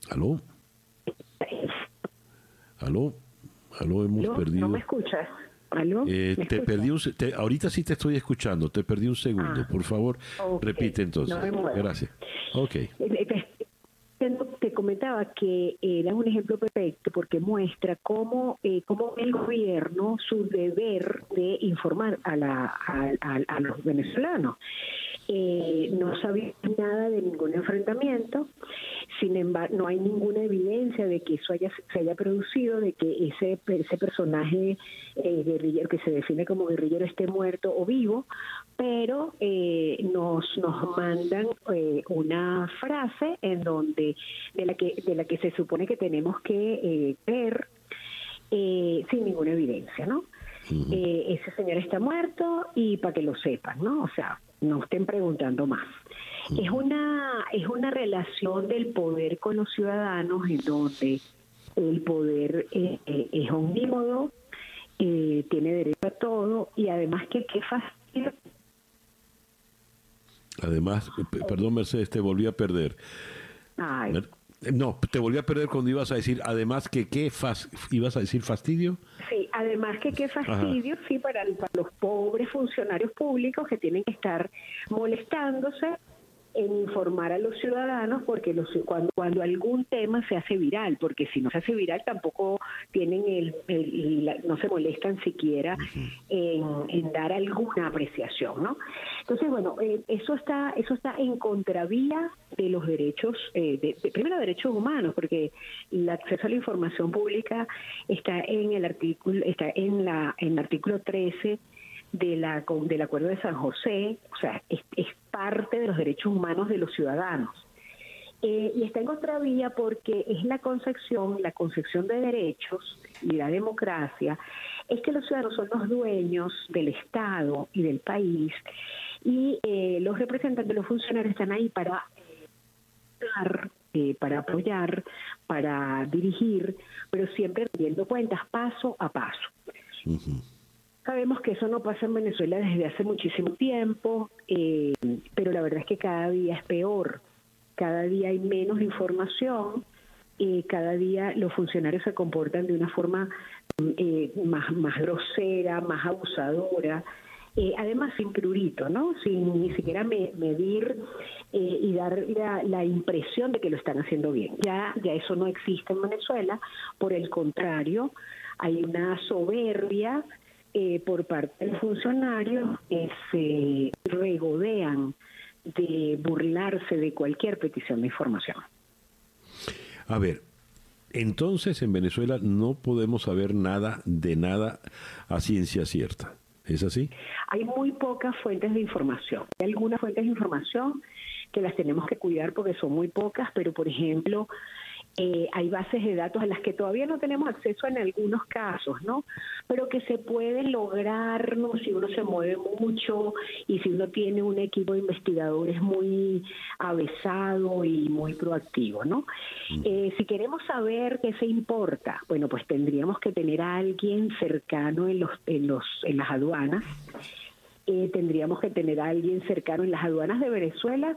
¿Aló? ¿Aló? ¿Aló? Hemos perdido. ¿No me escuchas? Eh, te perdí ahorita sí te estoy escuchando, te perdí un segundo. Ah, Por favor, repite entonces. Gracias. Ok. Eh, eh, te comentaba que era un ejemplo perfecto porque muestra cómo, cómo el gobierno su deber de informar a, la, a los venezolanos. Eh, no sabía nada de ningún enfrentamiento, sin embargo, no hay ninguna evidencia de que eso haya, se haya producido, de que ese, ese personaje eh, guerrillero que se define como guerrillero esté muerto o vivo, pero eh, nos, nos mandan eh, una frase en donde de la que de la que se supone que tenemos que ver sin ninguna evidencia, ¿no? ese señor está muerto y para que lo sepan, ¿no? O sea, no estén preguntando más. Es una, es una relación del poder con los ciudadanos en donde el poder eh, eh, es omnímodo, eh, tiene derecho a todo y además que qué fastidio. Además, perdón Mercedes, te volví a perder. No, te volví a perder cuando ibas a decir, además que qué ibas a decir fastidio. Sí, además que qué fastidio, sí, para, para los pobres funcionarios públicos que tienen que estar molestándose en informar a los ciudadanos porque los, cuando, cuando algún tema se hace viral, porque si no se hace viral tampoco tienen el, no se molestan siquiera en, dar alguna apreciación, ¿no? Entonces, bueno, eh, eso está eso está en contravía de los derechos, eh, de, primero derechos humanos, porque el acceso a la información pública está en el artículo está en la en el artículo 13 de la, del Acuerdo de San José, o sea, es, parte de los derechos humanos de los ciudadanos. Eh, y está en contravía porque es la concepción, la concepción de derechos y la democracia, es que los ciudadanos son los dueños del Estado y del país y eh, los representantes, los funcionarios están ahí para eh, para apoyar, para dirigir, pero siempre teniendo cuentas paso a paso. Sabemos que eso no pasa en Venezuela desde hace muchísimo tiempo, eh, pero la verdad es que cada día es peor, cada día hay menos información, y cada día los funcionarios se comportan de una forma eh, más, más grosera, más abusadora, eh, además sin prurito, ¿no? Sin ni siquiera medir y dar la, la, impresión de que lo están haciendo bien. Ya, ya eso no existe en Venezuela, por el contrario, hay una soberbia eh, por parte de los funcionarios que se regodean de burlarse de cualquier petición de información. A ver, entonces en Venezuela no podemos saber nada de nada a ciencia cierta. ¿Es así? Hay muy pocas fuentes de información. Hay algunas fuentes de información que las tenemos que cuidar porque son muy pocas, pero por ejemplo, eh, hay bases de datos a las que todavía no tenemos acceso en algunos casos, ¿no? Pero que se puede lograr ¿no? si uno se mueve mucho y si uno tiene un equipo de investigadores muy avesado y muy proactivo, ¿no? Mm. Eh, si queremos saber qué se importa, bueno, pues tendríamos que tener a alguien cercano en los en los en las aduanas. Eh, tendríamos que tener a alguien cercano en las aduanas de Venezuela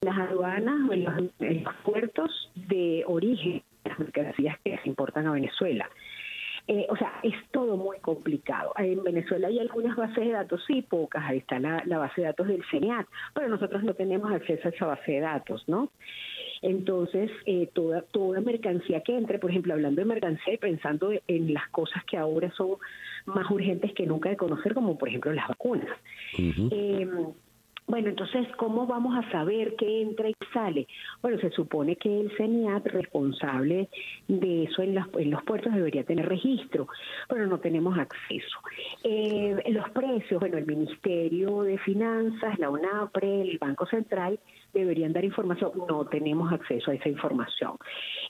las aduanas o en los, puertos de origen las mercancías que se importan a Venezuela. Eh, o sea, es todo muy complicado. En Venezuela hay algunas bases de datos, sí, pocas. Ahí está la, base de datos del CENIAT, pero nosotros no tenemos acceso a esa base de datos, ¿no? Entonces, eh, toda, toda mercancía que entre, por ejemplo, hablando de mercancía y pensando en las cosas que ahora son más urgentes que nunca de conocer, como por ejemplo las vacunas. Bueno, entonces, ¿cómo vamos a saber qué entra y sale? Bueno, se supone que el CENIAT, responsable de eso en los, en los puertos, debería tener registro, pero no tenemos acceso. Eh, los precios, bueno, el Ministerio de Finanzas, la UNAPRE, el Banco Central, deberían dar información. No tenemos acceso a esa información.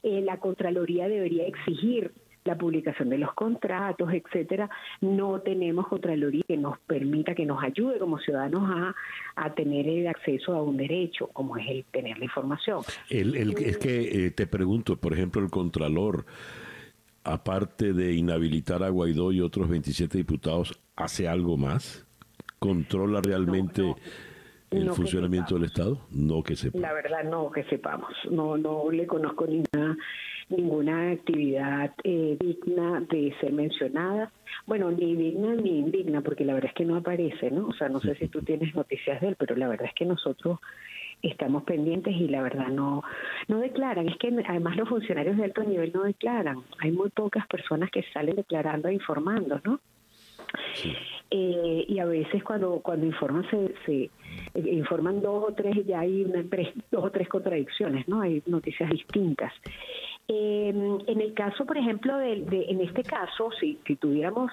Eh, la Contraloría debería exigir la publicación de los contratos, etcétera, no tenemos Contraloría que nos permita, que nos ayude como ciudadanos a, a tener el acceso a un derecho, como es el tener la información. El, es que eh, te pregunto, por ejemplo, el Contralor, aparte de inhabilitar a Guaidó y otros 27 diputados, ¿hace algo más? ¿Controla realmente? el funcionamiento del Estado? No que sepamos. La verdad, no que sepamos. No, no le conozco ninguna ninguna actividad eh, digna de ser mencionada. Bueno, ni digna ni indigna, porque la verdad es que no aparece, ¿no? O sea, no sé si tú tienes noticias de él, pero la verdad es que nosotros estamos pendientes y la verdad no no declaran. Es que además los funcionarios de alto nivel no declaran. Hay muy pocas personas que salen declarando e informando, ¿no? Eh, y a veces cuando cuando informan se, se eh, informan dos o tres ya hay una, dos o tres contradicciones no hay noticias distintas eh, en el caso, por ejemplo, de, en este caso, si, si tuviéramos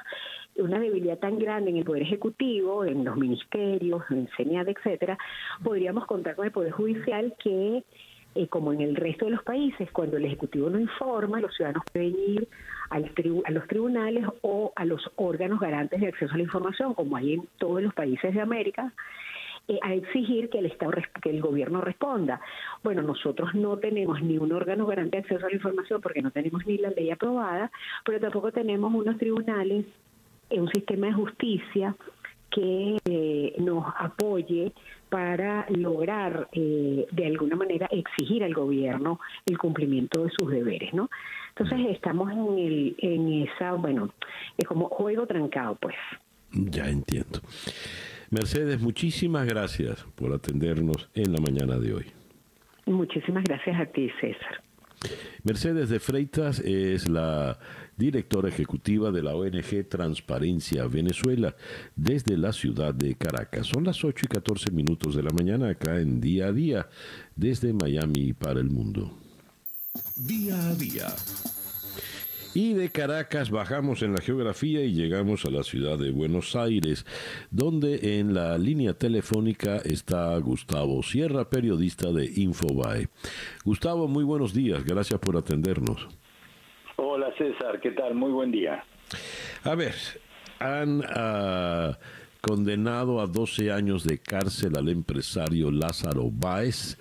una debilidad tan grande en el Poder Ejecutivo, en los ministerios, en CENIAD, etcétera, podríamos contar con el Poder Judicial que, eh, como en el resto de los países, cuando el Ejecutivo no informa, los ciudadanos pueden ir al a los tribunales o a los órganos garantes de acceso a la información, como hay en todos los países de América, a exigir que el Estado, que el gobierno responda. Bueno, nosotros no tenemos ni un órgano garante de acceso a la información porque no tenemos ni la ley aprobada, pero tampoco tenemos unos tribunales, un sistema de justicia que eh, nos apoye para lograr eh, de alguna manera exigir al gobierno el cumplimiento de sus deberes, ¿no? Entonces estamos en el en esa, bueno, es como juego trancado, pues. Ya entiendo. Mercedes, muchísimas gracias por atendernos en la mañana de hoy. Muchísimas gracias a ti, César. Mercedes de Freitas es la directora ejecutiva de la ONG Transparencia Venezuela desde la ciudad de Caracas. Son las 8 y 14 minutos de la mañana acá en Día a Día desde Miami para el mundo. Día a Día y de Caracas bajamos en la geografía y llegamos a la ciudad de Buenos Aires, donde en la línea telefónica está Gustavo Sierra, periodista de Infobae. Gustavo, muy buenos días, gracias por atendernos. Hola César, ¿qué tal? Muy buen día. A ver, han ah, condenado a 12 años de cárcel al empresario Lázaro Báez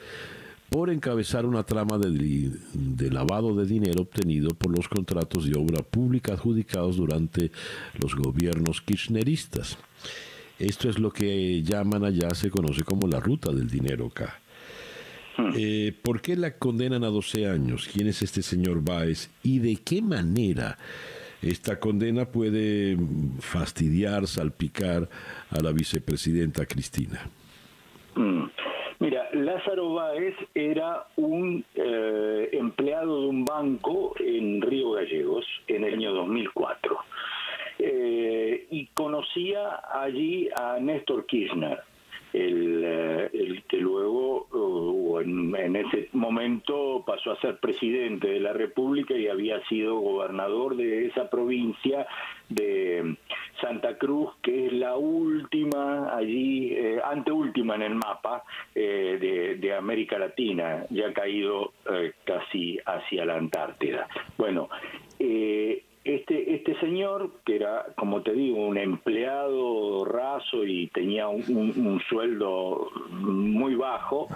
por encabezar una trama de, lavado de dinero obtenido por los contratos de obra pública adjudicados durante los gobiernos kirchneristas. Esto es lo que llaman allá, se conoce como la ruta del dinero acá. Hmm. Eh, ¿Por qué la condenan a 12 años? ¿Quién es este señor Báez? ¿Y de qué manera esta condena puede fastidiar, salpicar a la vicepresidenta Cristina? Hmm. Mira, Lázaro Báez era un eh, empleado de un banco en Río Gallegos en el año 2004 eh, y conocía allí a Néstor Kirchner el, eh, el que luego uh, en, en, ese momento pasó a ser presidente de la República y había sido gobernador de esa provincia de Santa Cruz, que es la última allí, eh, anteúltima en el mapa eh, de, América Latina, ya caído eh, casi hacia la Antártida. Bueno, eh, este, este señor, que era, como te digo, un empleado raso y tenía un, sueldo muy bajo,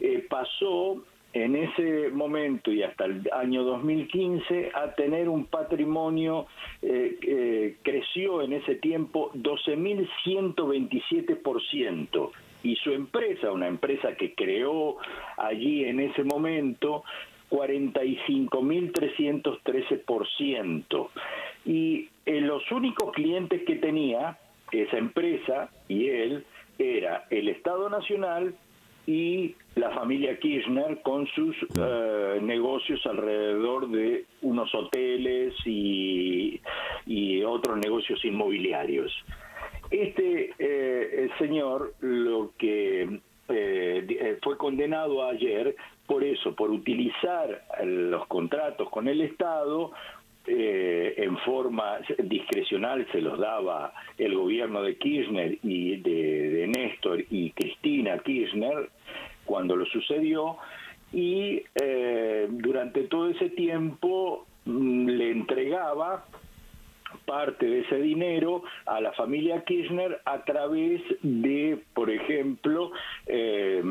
eh, pasó en ese momento y hasta el año 2015 a tener un patrimonio eh, creció en ese tiempo 12.127% y su empresa, una empresa que creó allí en ese momento, 45.313%. Y eh, los únicos clientes que tenía esa empresa y él era el Estado Nacional y la familia Kirchner con sus eh, negocios alrededor de unos hoteles y, y otros negocios inmobiliarios. Este eh, el señor lo que eh, fue condenado ayer por eso, por utilizar los contratos con el Estado eh, en forma discrecional se los daba el gobierno de Kirchner y de, Néstor y Cristina Kirchner cuando lo sucedió y eh, durante todo ese tiempo mm, le entregaba parte de ese dinero a la familia Kirchner a través de, por ejemplo, eh,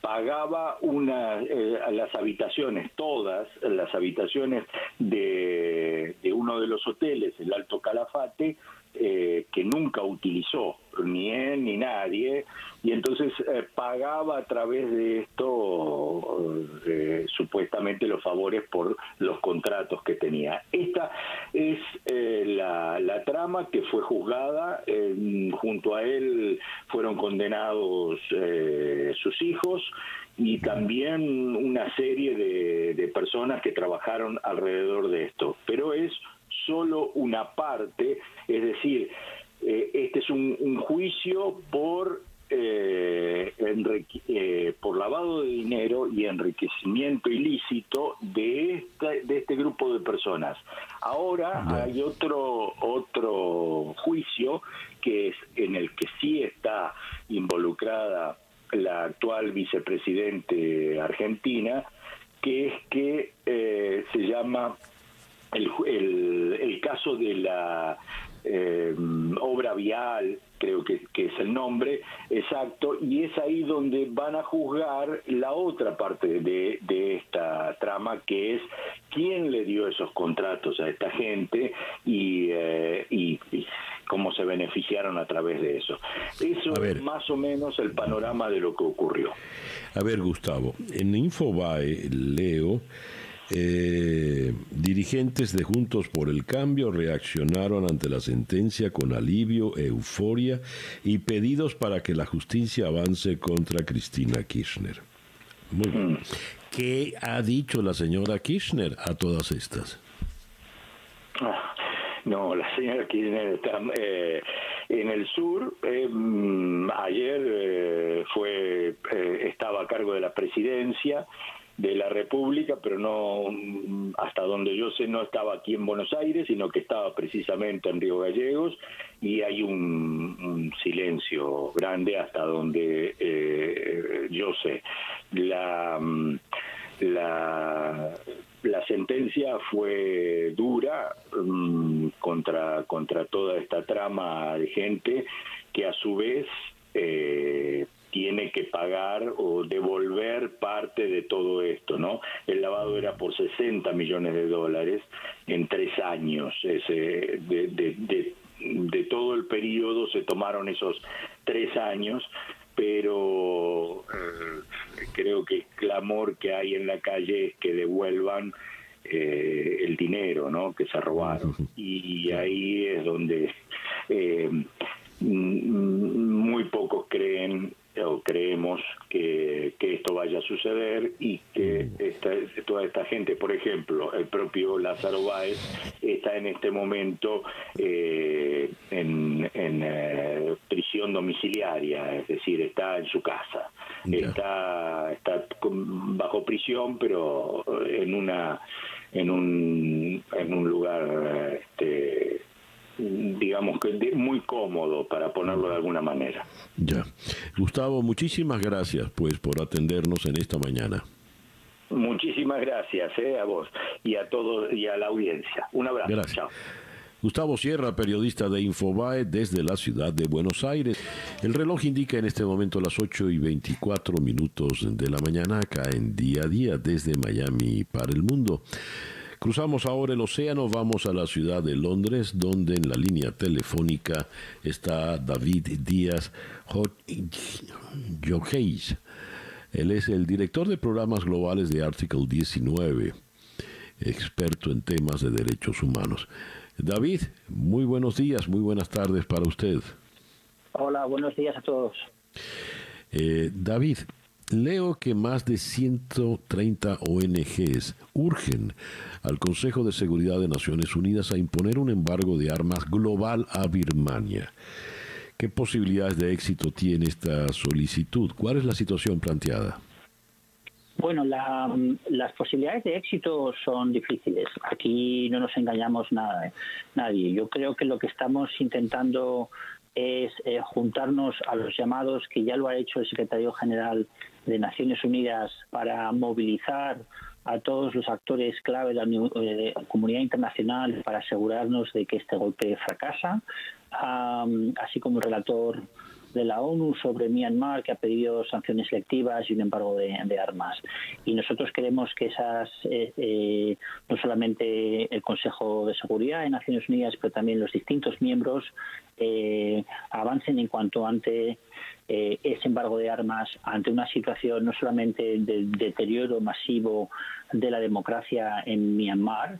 pagaba una, eh, las habitaciones, todas las habitaciones de, de uno de los hoteles, el Alto Calafate, eh, que nunca utilizó, ni él ni nadie, y entonces eh, pagaba a través de esto eh, supuestamente los favores por los contratos que tenía. Esta es la, la, trama que fue juzgada, junto a él fueron condenados sus hijos y también una serie de, de personas que trabajaron alrededor de esto, pero es solo una parte, es decir, eh, este es un, juicio por eh, eh, por lavado de dinero y enriquecimiento ilícito de este, de este grupo de personas. Ahora hay otro otro juicio que es en el que sí está involucrada la actual vicepresidente argentina, que es que se llama el, el, caso de la eh, obra vial, creo que, es el nombre exacto, y es ahí donde van a juzgar la otra parte de, de esta trama, que es quién le dio esos contratos a esta gente y, eh, y, cómo se beneficiaron a través de eso. Eso es más o menos el panorama de lo que ocurrió. A ver, Gustavo, en Infobae leo eh, dirigentes de Juntos por el Cambio reaccionaron ante la sentencia con alivio, euforia y pedidos para que la justicia avance contra Cristina Kirchner. Muy bien. ¿Qué ha dicho la señora Kirchner a todas estas? Ah, no, la señora Kirchner está eh, en el sur. Eh, mm, ayer fue estaba a cargo de la presidencia de la República, pero no, hasta donde yo sé, no estaba aquí en Buenos Aires, sino que estaba precisamente en Río Gallegos, y hay un, silencio grande hasta donde eh, yo sé. La, la, la sentencia fue dura mm, contra, contra toda esta trama de gente que a su vez eh, tiene que pagar o devolver parte de todo esto, ¿no? El lavado era por 60 millones de dólares en tres años. Ese, de, de, de, todo el periodo se tomaron esos tres años, pero eh, creo que el clamor que hay en la calle es que devuelvan eh, el dinero, ¿no? Que se robaron. Y ahí es donde eh, muy pocos creen o creemos que, que, esto vaya a suceder y que esta, toda esta gente, por ejemplo, el propio Lázaro Báez está en este momento eh, en, en eh, prisión domiciliaria, es decir, está en su casa, está, está bajo prisión, pero en una en un en un lugar este, digamos que muy cómodo para ponerlo de alguna manera. Ya. Gustavo, muchísimas gracias pues por atendernos en esta mañana. Muchísimas gracias eh, a vos y a todos y a la audiencia. Un abrazo. Gracias. Chao. Gustavo Sierra, periodista de Infobae desde la ciudad de Buenos Aires. El reloj indica en este momento las 8 y 24 minutos de la mañana acá en día a día desde Miami para el mundo. Cruzamos ahora el océano, vamos a la ciudad de Londres, donde en la línea telefónica está David Díaz Jokeis. Él es el director de programas globales de Article 19, experto en temas de derechos humanos. David, muy buenos días, muy buenas tardes para usted. Hola, buenos días a todos. Eh, David, Leo que más de 130 ONGs urgen al Consejo de Seguridad de Naciones Unidas a imponer un embargo de armas global a Birmania. ¿Qué posibilidades de éxito tiene esta solicitud? ¿Cuál es la situación planteada? Bueno, las posibilidades de éxito son difíciles. Aquí no nos engañamos nada, ¿eh? nadie. Yo creo que lo que estamos intentando es eh, juntarnos a los llamados que ya lo ha hecho el secretario general de Naciones Unidas para movilizar a todos los actores clave de la eh, comunidad internacional para asegurarnos de que este golpe fracasa, así como el relator de la ONU sobre Myanmar que ha pedido sanciones selectivas y un embargo de, armas. Y nosotros queremos que esas, eh, eh, no solamente el Consejo de Seguridad de Naciones Unidas, pero también los distintos miembros eh, avancen en cuanto ante ese embargo de armas ante una situación no solamente de deterioro masivo de la democracia en Myanmar,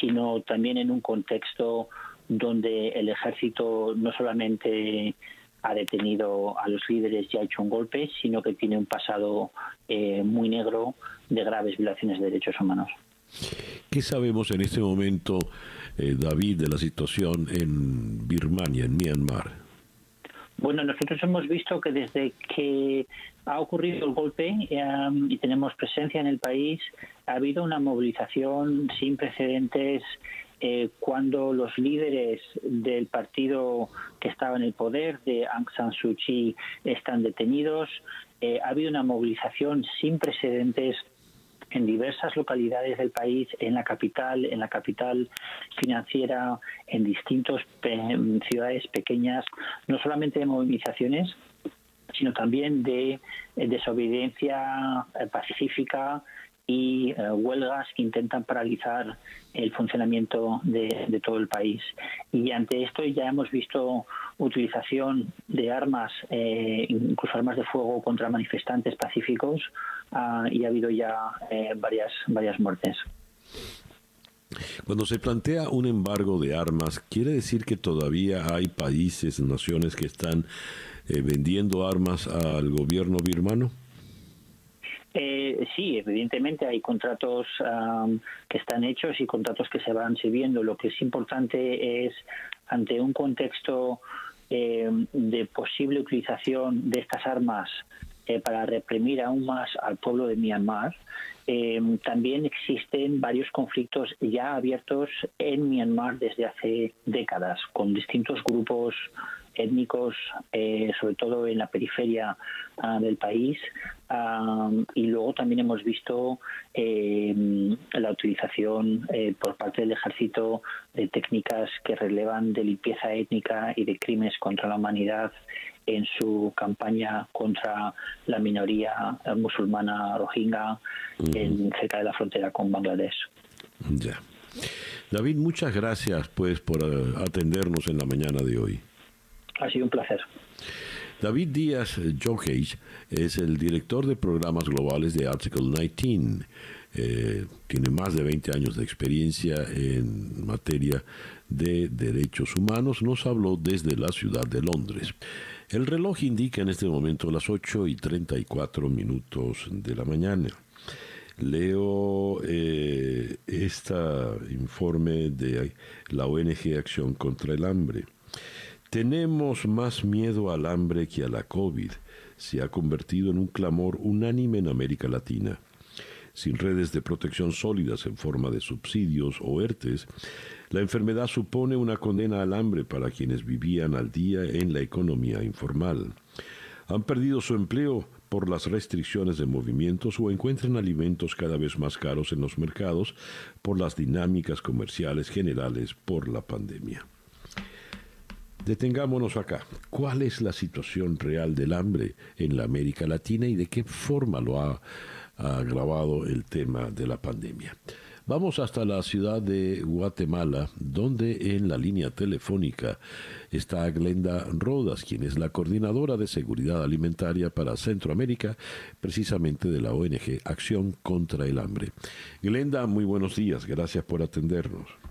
sino también en un contexto donde el ejército no solamente ha detenido a los líderes y ha hecho un golpe, sino que tiene un pasado eh, muy negro de graves violaciones de derechos humanos. ¿Qué sabemos en este momento, eh, David, de la situación en Birmania, en Myanmar? Bueno, nosotros hemos visto que desde que ha ocurrido el golpe eh, y tenemos presencia en el país, ha habido una movilización sin precedentes eh, cuando los líderes del partido que estaba en el poder, de Aung San Suu Kyi, están detenidos. Eh, ha habido una movilización sin precedentes en diversas localidades del país, en la capital, en la capital financiera, en distintas ciudades pequeñas, no solamente de movilizaciones, sino también de desobediencia eh, pacífica, y eh, huelgas que intentan paralizar el funcionamiento de, todo el país. Y ante esto ya hemos visto utilización de armas, eh, incluso armas de fuego contra manifestantes pacíficos ah, y ha habido ya eh, varias, varias muertes. Cuando se plantea un embargo de armas, ¿quiere decir que todavía hay países, naciones que están vendiendo armas al gobierno birmano? Eh, sí, evidentemente hay contratos que están hechos y contratos que se van sirviendo. Lo que es importante es, ante un contexto eh, de posible utilización de estas armas eh, para reprimir aún más al pueblo de Myanmar, también existen varios conflictos ya abiertos en Myanmar desde hace décadas, con distintos grupos étnicos, eh, sobre todo en la periferia ah, del país. y luego también hemos visto eh, la utilización eh, por parte del ejército de técnicas que relevan de limpieza étnica y de crímenes contra la humanidad en su campaña contra la minoría musulmana rohingya en, cerca de la frontera con Bangladesh. Ya. David, muchas gracias pues por atendernos en la mañana de hoy. Ha sido un placer. David Díaz Jokage es el director de programas globales de Article 19. Eh, tiene más de 20 años de experiencia en materia de derechos humanos. Nos habló desde la ciudad de Londres. El reloj indica en este momento las 8 y 34 minutos de la mañana. Leo eh, este informe de la ONG Acción contra el Hambre. Tenemos más miedo al hambre que a la COVID. Se ha convertido en un clamor unánime en América Latina. Sin redes de protección sólidas en forma de subsidios o ERTES, la enfermedad supone una condena al hambre para quienes vivían al día en la economía informal. Han perdido su empleo por las restricciones de movimientos o encuentran alimentos cada vez más caros en los mercados por las dinámicas comerciales generales por la pandemia. Detengámonos acá. ¿Cuál es la situación real del hambre en la América Latina y de qué forma lo ha, agravado el tema de la pandemia? Vamos hasta la ciudad de Guatemala, donde en la línea telefónica está Glenda Rodas, quien es la coordinadora de seguridad alimentaria para Centroamérica, precisamente de la ONG Acción contra el Hambre. Glenda, muy buenos días, gracias por atendernos.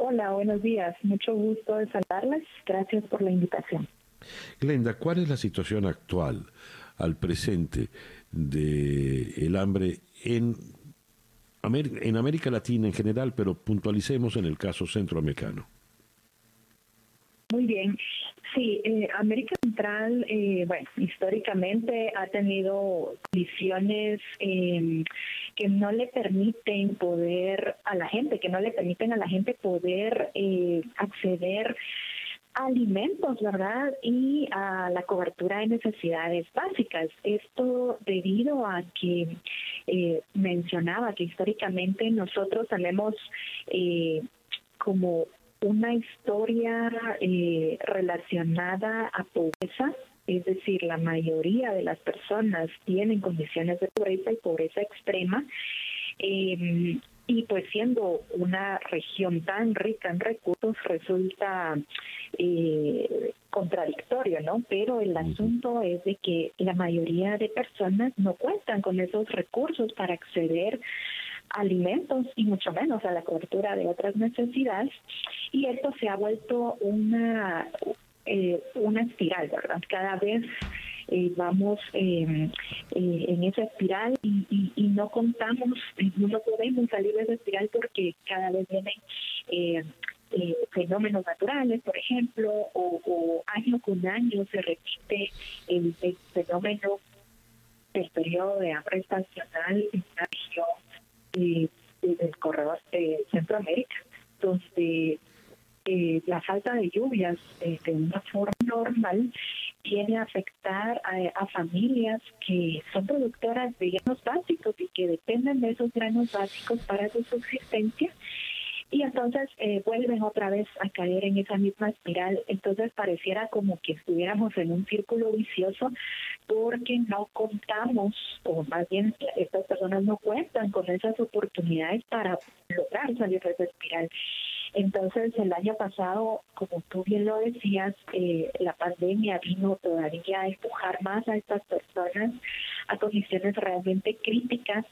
Hola, buenos días. Mucho gusto de saludarles. Gracias por la invitación. Glenda, ¿cuál es la situación actual al presente del el hambre en, en América Latina en general, pero puntualicemos en el caso centroamericano. Muy bien. Sí, eh, América Central, eh, bueno, históricamente ha tenido condiciones eh, que no le permiten poder a la gente, que no le permiten a la gente poder eh, acceder a alimentos, ¿verdad? Y a la cobertura de necesidades básicas. Esto debido a que eh, mencionaba que históricamente nosotros tenemos eh, como una historia eh, relacionada a pobreza, es decir, la mayoría de las personas tienen condiciones de pobreza y pobreza extrema. Eh, y pues siendo una región tan rica en recursos resulta eh, contradictorio, ¿no? Pero el asunto es de que la mayoría de personas no cuentan con esos recursos para acceder alimentos y mucho menos a la cobertura de otras necesidades y esto se ha vuelto una eh, una espiral, ¿verdad? Cada vez eh, vamos eh, eh, en esa espiral y, y, no contamos, no podemos salir de esa espiral porque cada vez vienen eh, eh, fenómenos naturales, por ejemplo, o, año con año se repite el, el fenómeno del periodo de hambre estacional en la región del corredor de Centroamérica, donde eh, la falta de lluvias eh, de una forma normal viene a afectar a, a, familias que son productoras de granos básicos y que dependen de esos granos básicos para su subsistencia y entonces eh, vuelven otra vez a caer en esa misma espiral. Entonces pareciera como que estuviéramos en un círculo vicioso porque no contamos, o más bien estas personas no cuentan con esas oportunidades para lograr salir de esa espiral. Entonces, el año pasado, como tú bien lo decías, eh, la pandemia vino todavía a empujar más a estas personas a condiciones realmente críticas,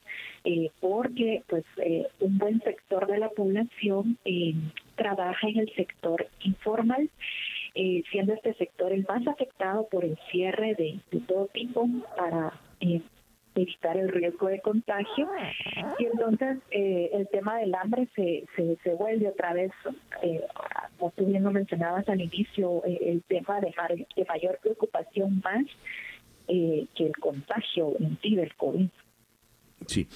eh, porque pues eh, un buen sector de la población eh, trabaja en el sector informal, eh, siendo este sector el más afectado por el cierre de, todo tipo para evitar el riesgo de contagio y entonces eh, el tema del hambre se, se, vuelve otra vez, eh, como tú bien lo mencionabas al inicio, eh, el tema de, de mayor preocupación más eh, que el contagio en sí del COVID. Sí.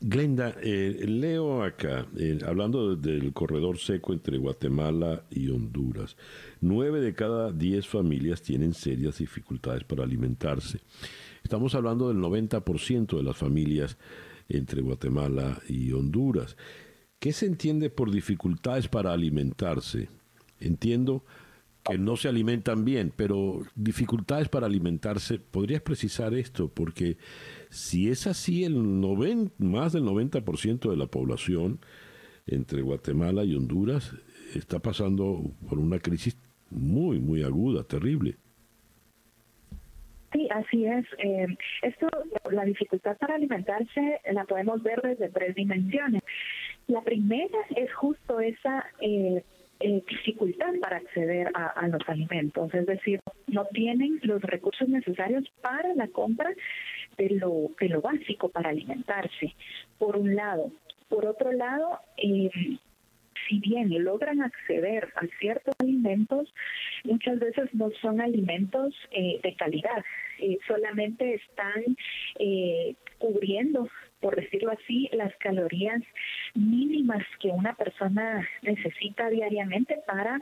Glenda, eh, leo acá, eh, hablando del corredor seco entre Guatemala y Honduras, nueve de cada diez familias tienen serias dificultades para alimentarse. Estamos hablando del 90% de las familias entre Guatemala y Honduras. ¿Qué se entiende por dificultades para alimentarse? Entiendo que no se alimentan bien, pero dificultades para alimentarse, ¿podrías precisar esto? Porque si es así, el noven, más del 90% de la población entre Guatemala y Honduras está pasando por una crisis muy, muy aguda, terrible. Sí, así es. Eh, esto, la dificultad para alimentarse la podemos ver desde tres dimensiones. La primera es justo esa eh, eh, dificultad para acceder a, los alimentos, es decir, no tienen los recursos necesarios para la compra de lo, de lo básico para alimentarse, por un lado. Por otro lado, eh, si bien logran acceder a ciertos alimentos, muchas veces no son alimentos eh, de calidad, eh, solamente están eh, cubriendo, por decirlo así, las calorías mínimas que una persona necesita diariamente para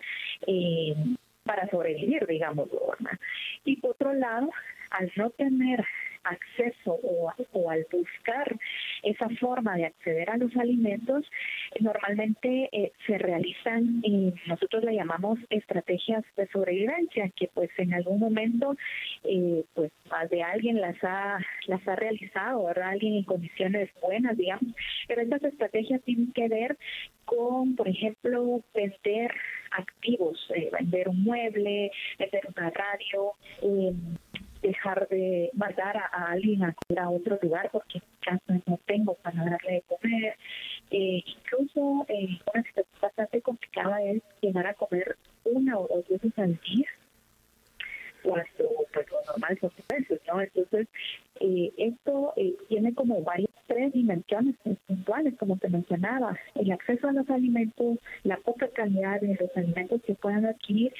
para sobrevivir, digamos, ¿verdad? Y por otro lado, al no tener acceso o, o, al buscar esa forma de acceder a los alimentos, normalmente eh, se realizan, y nosotros le llamamos estrategias de sobrevivencia, que pues en algún momento eh, pues más de alguien las ha, las ha realizado, ¿verdad? Alguien en condiciones buenas, digamos, pero estas estrategias tienen que ver con, por ejemplo, vender activos, eh, vender un mueble, vender una radio, eh, dejar de mandar a, alguien a a otro lugar porque en no tengo para darle de comer. Eh, incluso eh, una situación bastante complicada es llegar a comer una o dos veces al día cuando pues, lo normal son precios, ¿no? Entonces, eh, esto eh, tiene como varias tres dimensiones puntuales, como te mencionaba, el acceso a los alimentos, la poca calidad de los alimentos que puedan adquirir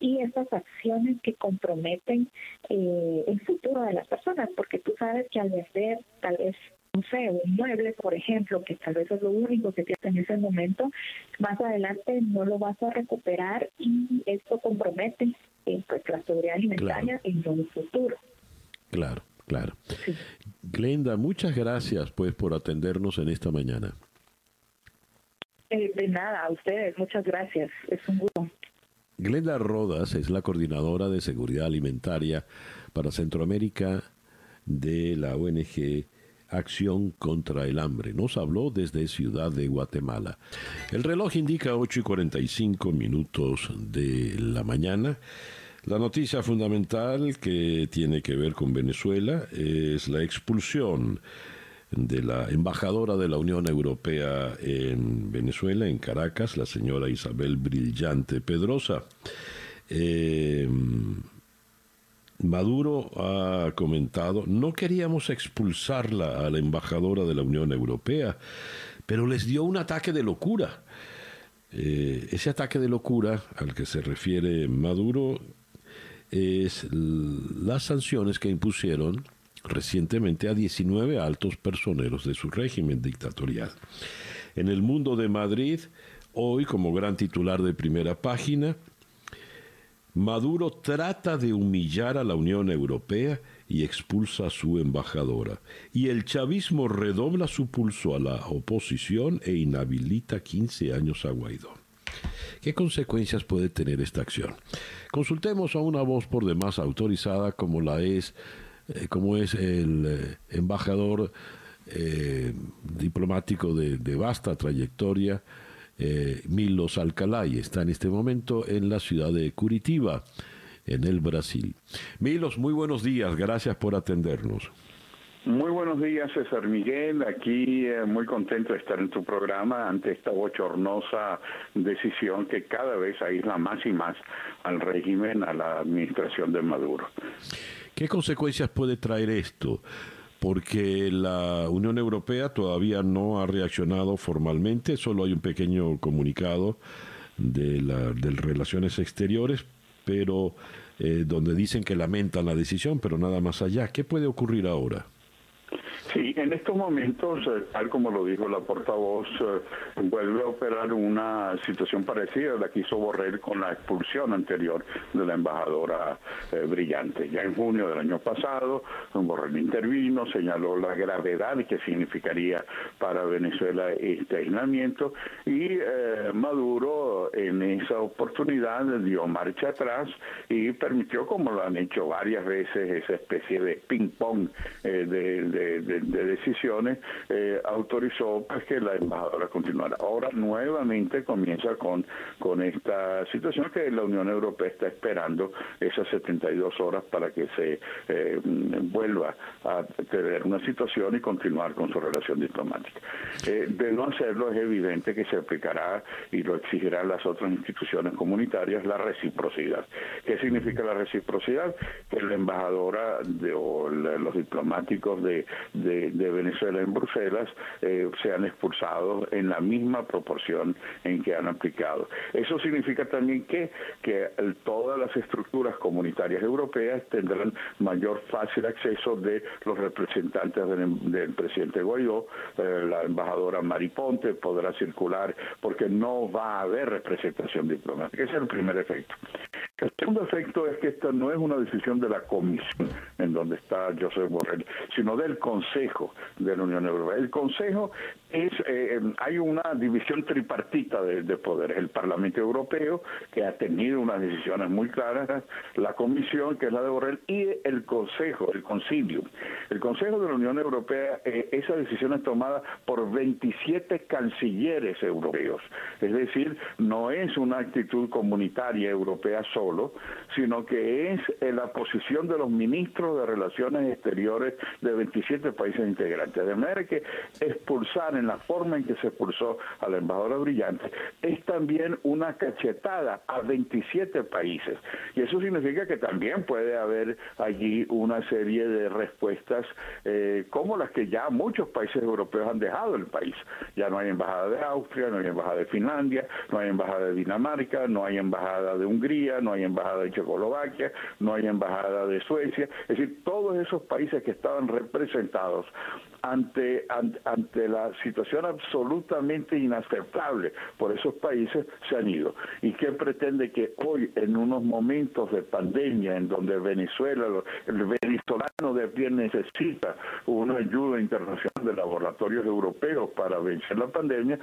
y estas acciones que comprometen eh, el futuro de las personas, porque tú sabes que al vender tal vez no sé, un mueble, por ejemplo, que tal vez es lo único que tienes en ese momento, más adelante no lo vas a recuperar y esto compromete eh, pues la seguridad alimentaria en el futuro. Claro, claro. Glenda, muchas gracias pues por atendernos en esta mañana. Eh, de nada, a ustedes, muchas gracias. Es un gusto. Glenda Rodas es la coordinadora de seguridad alimentaria para Centroamérica de la ONG Acción contra el Hambre. Nos habló desde Ciudad de Guatemala. El reloj indica 8 y 45 minutos de la mañana. La noticia fundamental que tiene que ver con Venezuela es la expulsión de la embajadora de la Unión Europea en Venezuela, en Caracas, la señora Isabel Brillante Pedrosa. Eh, Maduro ha comentado, no queríamos expulsarla a la embajadora de la Unión Europea, pero les dio un ataque de locura. Eh, ese ataque de locura al que se refiere Maduro es las sanciones que impusieron recientemente a 19 altos personeros de su régimen dictatorial. En el mundo de Madrid, hoy como gran titular de primera página, Maduro trata de humillar a la Unión Europea y expulsa a su embajadora. Y el chavismo redobla su pulso a la oposición e inhabilita 15 años a Guaidó. ¿Qué consecuencias puede tener esta acción? Consultemos a una voz por demás autorizada como la es, eh, como es el eh, embajador eh, diplomático de, de vasta trayectoria, eh, Milos Alcalay. Está en este momento en la ciudad de Curitiba, en el Brasil. Milos, muy buenos días, gracias por atendernos. Muy buenos días, César Miguel. Aquí eh, muy contento de estar en tu programa ante esta bochornosa decisión que cada vez aísla más y más al régimen, a la administración de Maduro. ¿Qué consecuencias puede traer esto? Porque la Unión Europea todavía no ha reaccionado formalmente, solo hay un pequeño comunicado de, la, de Relaciones Exteriores, pero eh, donde dicen que lamentan la decisión, pero nada más allá. ¿Qué puede ocurrir ahora? Sí, en estos momentos, eh, tal como lo dijo la portavoz, eh, vuelve a operar una situación parecida a la que hizo Borrell con la expulsión anterior de la embajadora eh, brillante. Ya en junio del año pasado, Borrell intervino, señaló la gravedad que significaría para Venezuela este aislamiento y Maduro en esa oportunidad dio marcha atrás y permitió, como lo han hecho varias veces, esa especie de ping-pong de de, decisiones, eh, autorizó pues, que la embajadora continuara. Ahora nuevamente comienza con, con esta situación que la Unión Europea está esperando esas 72 horas para que se eh, vuelva a tener una situación y continuar con su relación diplomática. Eh, de no hacerlo es evidente que se aplicará y lo exigirán las otras instituciones comunitarias la reciprocidad. ¿Qué significa la reciprocidad? Que la embajadora de, o los diplomáticos de, de, Venezuela en Bruselas eh, sean expulsados en la misma proporción en que han aplicado. Eso significa también que, que todas las estructuras comunitarias europeas tendrán mayor fácil acceso de los representantes del, presidente Guaidó, eh, la embajadora Mariponte podrá circular porque no va a haber representación diplomática. Ese es el primer efecto. El segundo efecto es que esta no es una decisión de la comisión en donde está Josep Borrell, sino del Consejo de la Unión Europea. El Consejo es, eh, hay una división tripartita de, de poderes. El Parlamento Europeo, que ha tenido unas decisiones muy claras, la Comisión, que es la de Borrell, y el Consejo, el Concilio. El Consejo de la Unión Europea, eh, esa decisión es tomada por 27 cancilleres europeos. Es decir, no es una actitud comunitaria europea solo, sino que es la posición de los ministros de Relaciones Exteriores de 27 países integrantes. De manera que expulsar en la forma en que se expulsó a la embajadora brillante, es también una cachetada a 27 países. Y eso significa que también puede haber allí una serie de respuestas eh, como las que ya muchos países europeos han dejado el país. Ya no hay embajada de Austria, no hay embajada de Finlandia, no hay embajada de Dinamarca, no hay embajada de Hungría, no hay embajada de Checoslovaquia, no hay embajada de Suecia. Es decir, todos esos países que estaban representados ante, ante, la situación absolutamente inaceptable por esos países se han ido. ¿Y qué pretende que hoy, en unos momentos de pandemia, en donde Venezuela, el venezolano de pie necesita una ayuda internacional de laboratorios europeos para vencer la pandemia,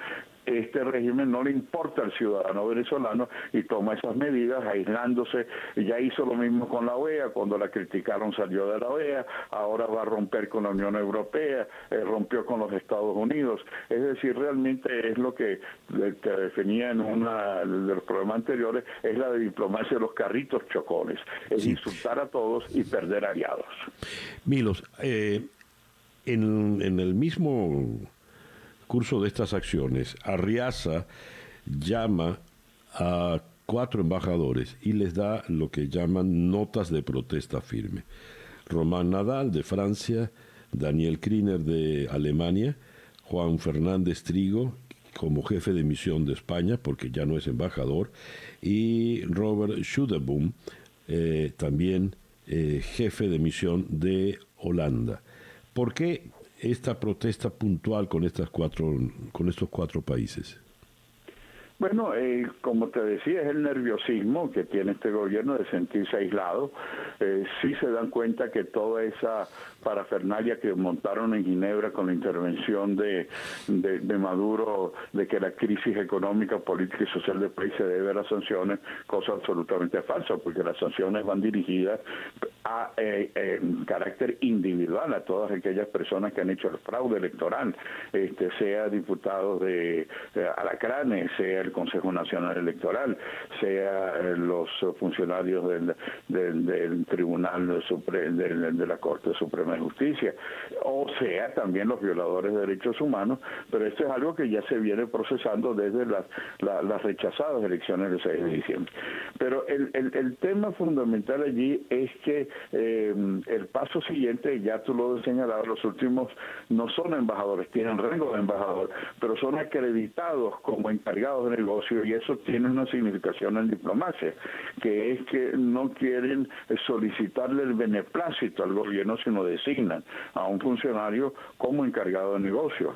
este régimen no le importa al ciudadano venezolano y toma esas medidas aislándose. Ya hizo lo mismo con la OEA, cuando la criticaron salió de la OEA, ahora va a romper con la Unión Europea, eh, rompió con los Estados Unidos. Es decir, realmente es lo que, que definía en una de los programas anteriores, es la de diplomacia de los carritos chocones, es insultar a todos y perder aliados. Milos, eh, en, en el mismo curso de estas acciones, Arriaza llama a cuatro embajadores y les da lo que llaman notas de protesta firme. Román Nadal de Francia, Daniel Kriner de Alemania, Juan Fernández Trigo como jefe de misión de España, porque ya no es embajador, y Robert Schudeboom, eh, también eh, jefe de misión de Holanda. ¿Por qué esta protesta puntual con estas cuatro con estos cuatro países? Bueno, eh, como te decía, es el nerviosismo que tiene este gobierno de sentirse aislado. Eh, sí se dan cuenta que toda esa parafernalia que montaron en Ginebra con la intervención de, Maduro, de que la crisis económica, política y social del país se debe a las sanciones, cosa absolutamente falsa, porque las sanciones van dirigidas a eh, en carácter individual a todas aquellas personas que han hecho el fraude electoral, este, sea diputados de, de Alacranes, sea el Consejo Nacional Electoral, sea eh, los funcionarios del, del, Tribunal Supremo, de la Corte Suprema de Justicia, o sea también los violadores de derechos humanos, pero esto es algo que ya se viene procesando desde las, rechazadas elecciones del 6 de diciembre. Pero el, tema fundamental allí es que eh, el paso siguiente, ya tú lo has señalado, los últimos no son embajadores, tienen rango de embajador, pero son acreditados como encargados de negocio y eso tiene una significación en diplomacia, que es que no quieren solicitarle el beneplácito al gobierno, sino designan a un funcionario como encargado de negocios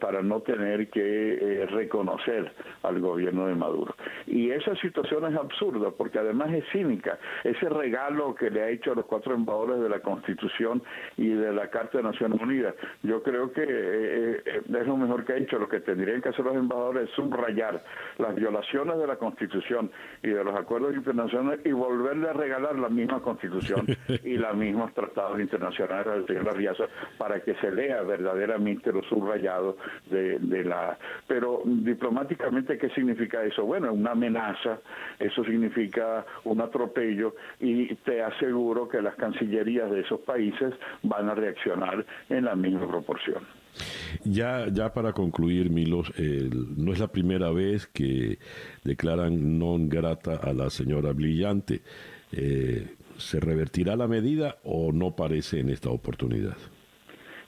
para no tener que eh, reconocer al gobierno de Maduro. Y esa situación es absurda porque además es cínica. Ese regalo que le ha hecho a los cuatro embajadores de la Constitución y de la Carta de Naciones Unidas, yo creo que eh, eh, es lo mejor que ha hecho. Lo que tendrían que hacer los embajadores es subrayar las violaciones de la Constitución y de los acuerdos internacionales y volverle a regalar la misma Constitución y los mismos tratados internacionales al señor Arriaza para que se lea verdaderamente lo subrayado de, de la... Pero diplomáticamente, ¿qué significa eso? Bueno, una amenaza, eso significa un atropello y te aseguro que las cancillerías de esos países van a reaccionar en la misma proporción. Ya, ya para concluir, Milos, no es la primera vez que declaran non grata a la señora Brillante. Eh, ¿Se revertirá la medida o no parece en esta oportunidad?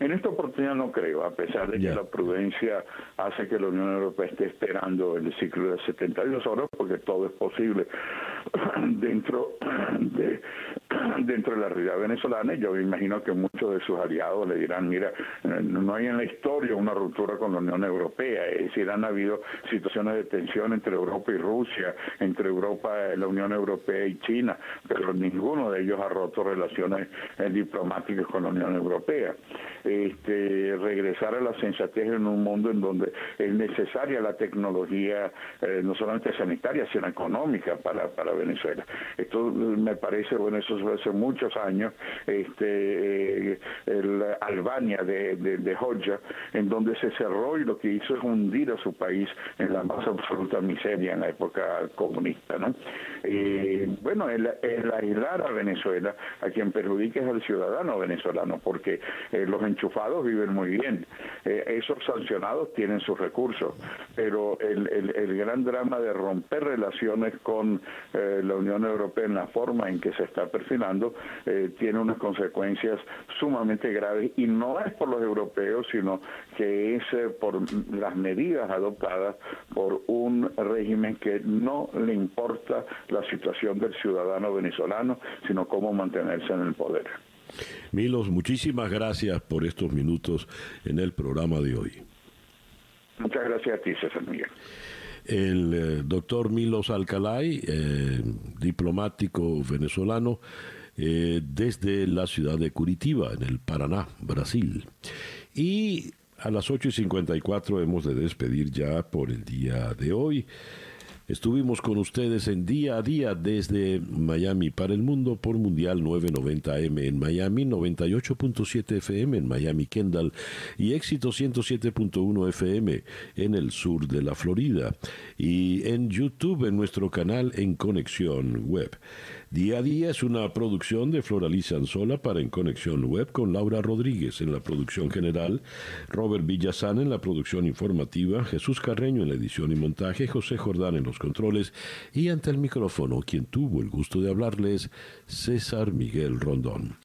En esta oportunidad no creo, a pesar de que la prudencia hace que la Unión Europea esté esperando el ciclo de 72 horas, porque todo es posible dentro de dentro de la realidad venezolana yo me imagino que muchos de sus aliados le dirán, mira, no hay en la historia una ruptura con la Unión Europea, es decir, han habido situaciones de tensión entre Europa y Rusia, entre Europa, la Unión Europea y China, pero ninguno de ellos ha roto relaciones eh, diplomáticas con la Unión Europea. Este, regresar a la sensatez en un mundo en donde es necesaria la tecnología, eh, no solamente sanitaria, sino económica para, para Venezuela. Esto me parece, bueno, eso hace muchos años, este, eh, el Albania de, de, de en donde se cerró y lo que hizo es hundir a su país en la más absoluta miseria en la época comunista. ¿no? Bueno, el, aislar a Venezuela, a quien perjudica es al ciudadano venezolano, porque eh, los enchufados viven muy bien. Eh, esos sancionados tienen sus recursos, pero el, el, gran drama de romper relaciones con la Unión Europea en la forma en que se está perfilando eh, tiene unas consecuencias sumamente graves y no es por los europeos, sino que es por las medidas adoptadas por un régimen que no le importa la situación del ciudadano venezolano, sino cómo mantenerse en el poder. Milos, muchísimas gracias por estos minutos en el programa de hoy. Muchas gracias a ti, César Miguel. El eh, doctor Milos Alcalay, eh, diplomático venezolano, eh, desde la ciudad de Curitiba, en el Paraná, Brasil. Y a las 8 y 54 hemos de despedir ya por el día de hoy. Estuvimos con ustedes en día a día desde Miami para el mundo por Mundial 990M en Miami, 98.7 FM en Miami Kendall y éxito 107.1 FM en el sur de la Florida y en YouTube en nuestro canal en Conexión Web. Día a día es una producción de Floraliza Anzola para En Conexión Web con Laura Rodríguez en la producción general, Robert Villazán en la producción informativa, Jesús Carreño en la edición y montaje, José Jordán en los controles y ante el micrófono quien tuvo el gusto de hablarles, César Miguel Rondón.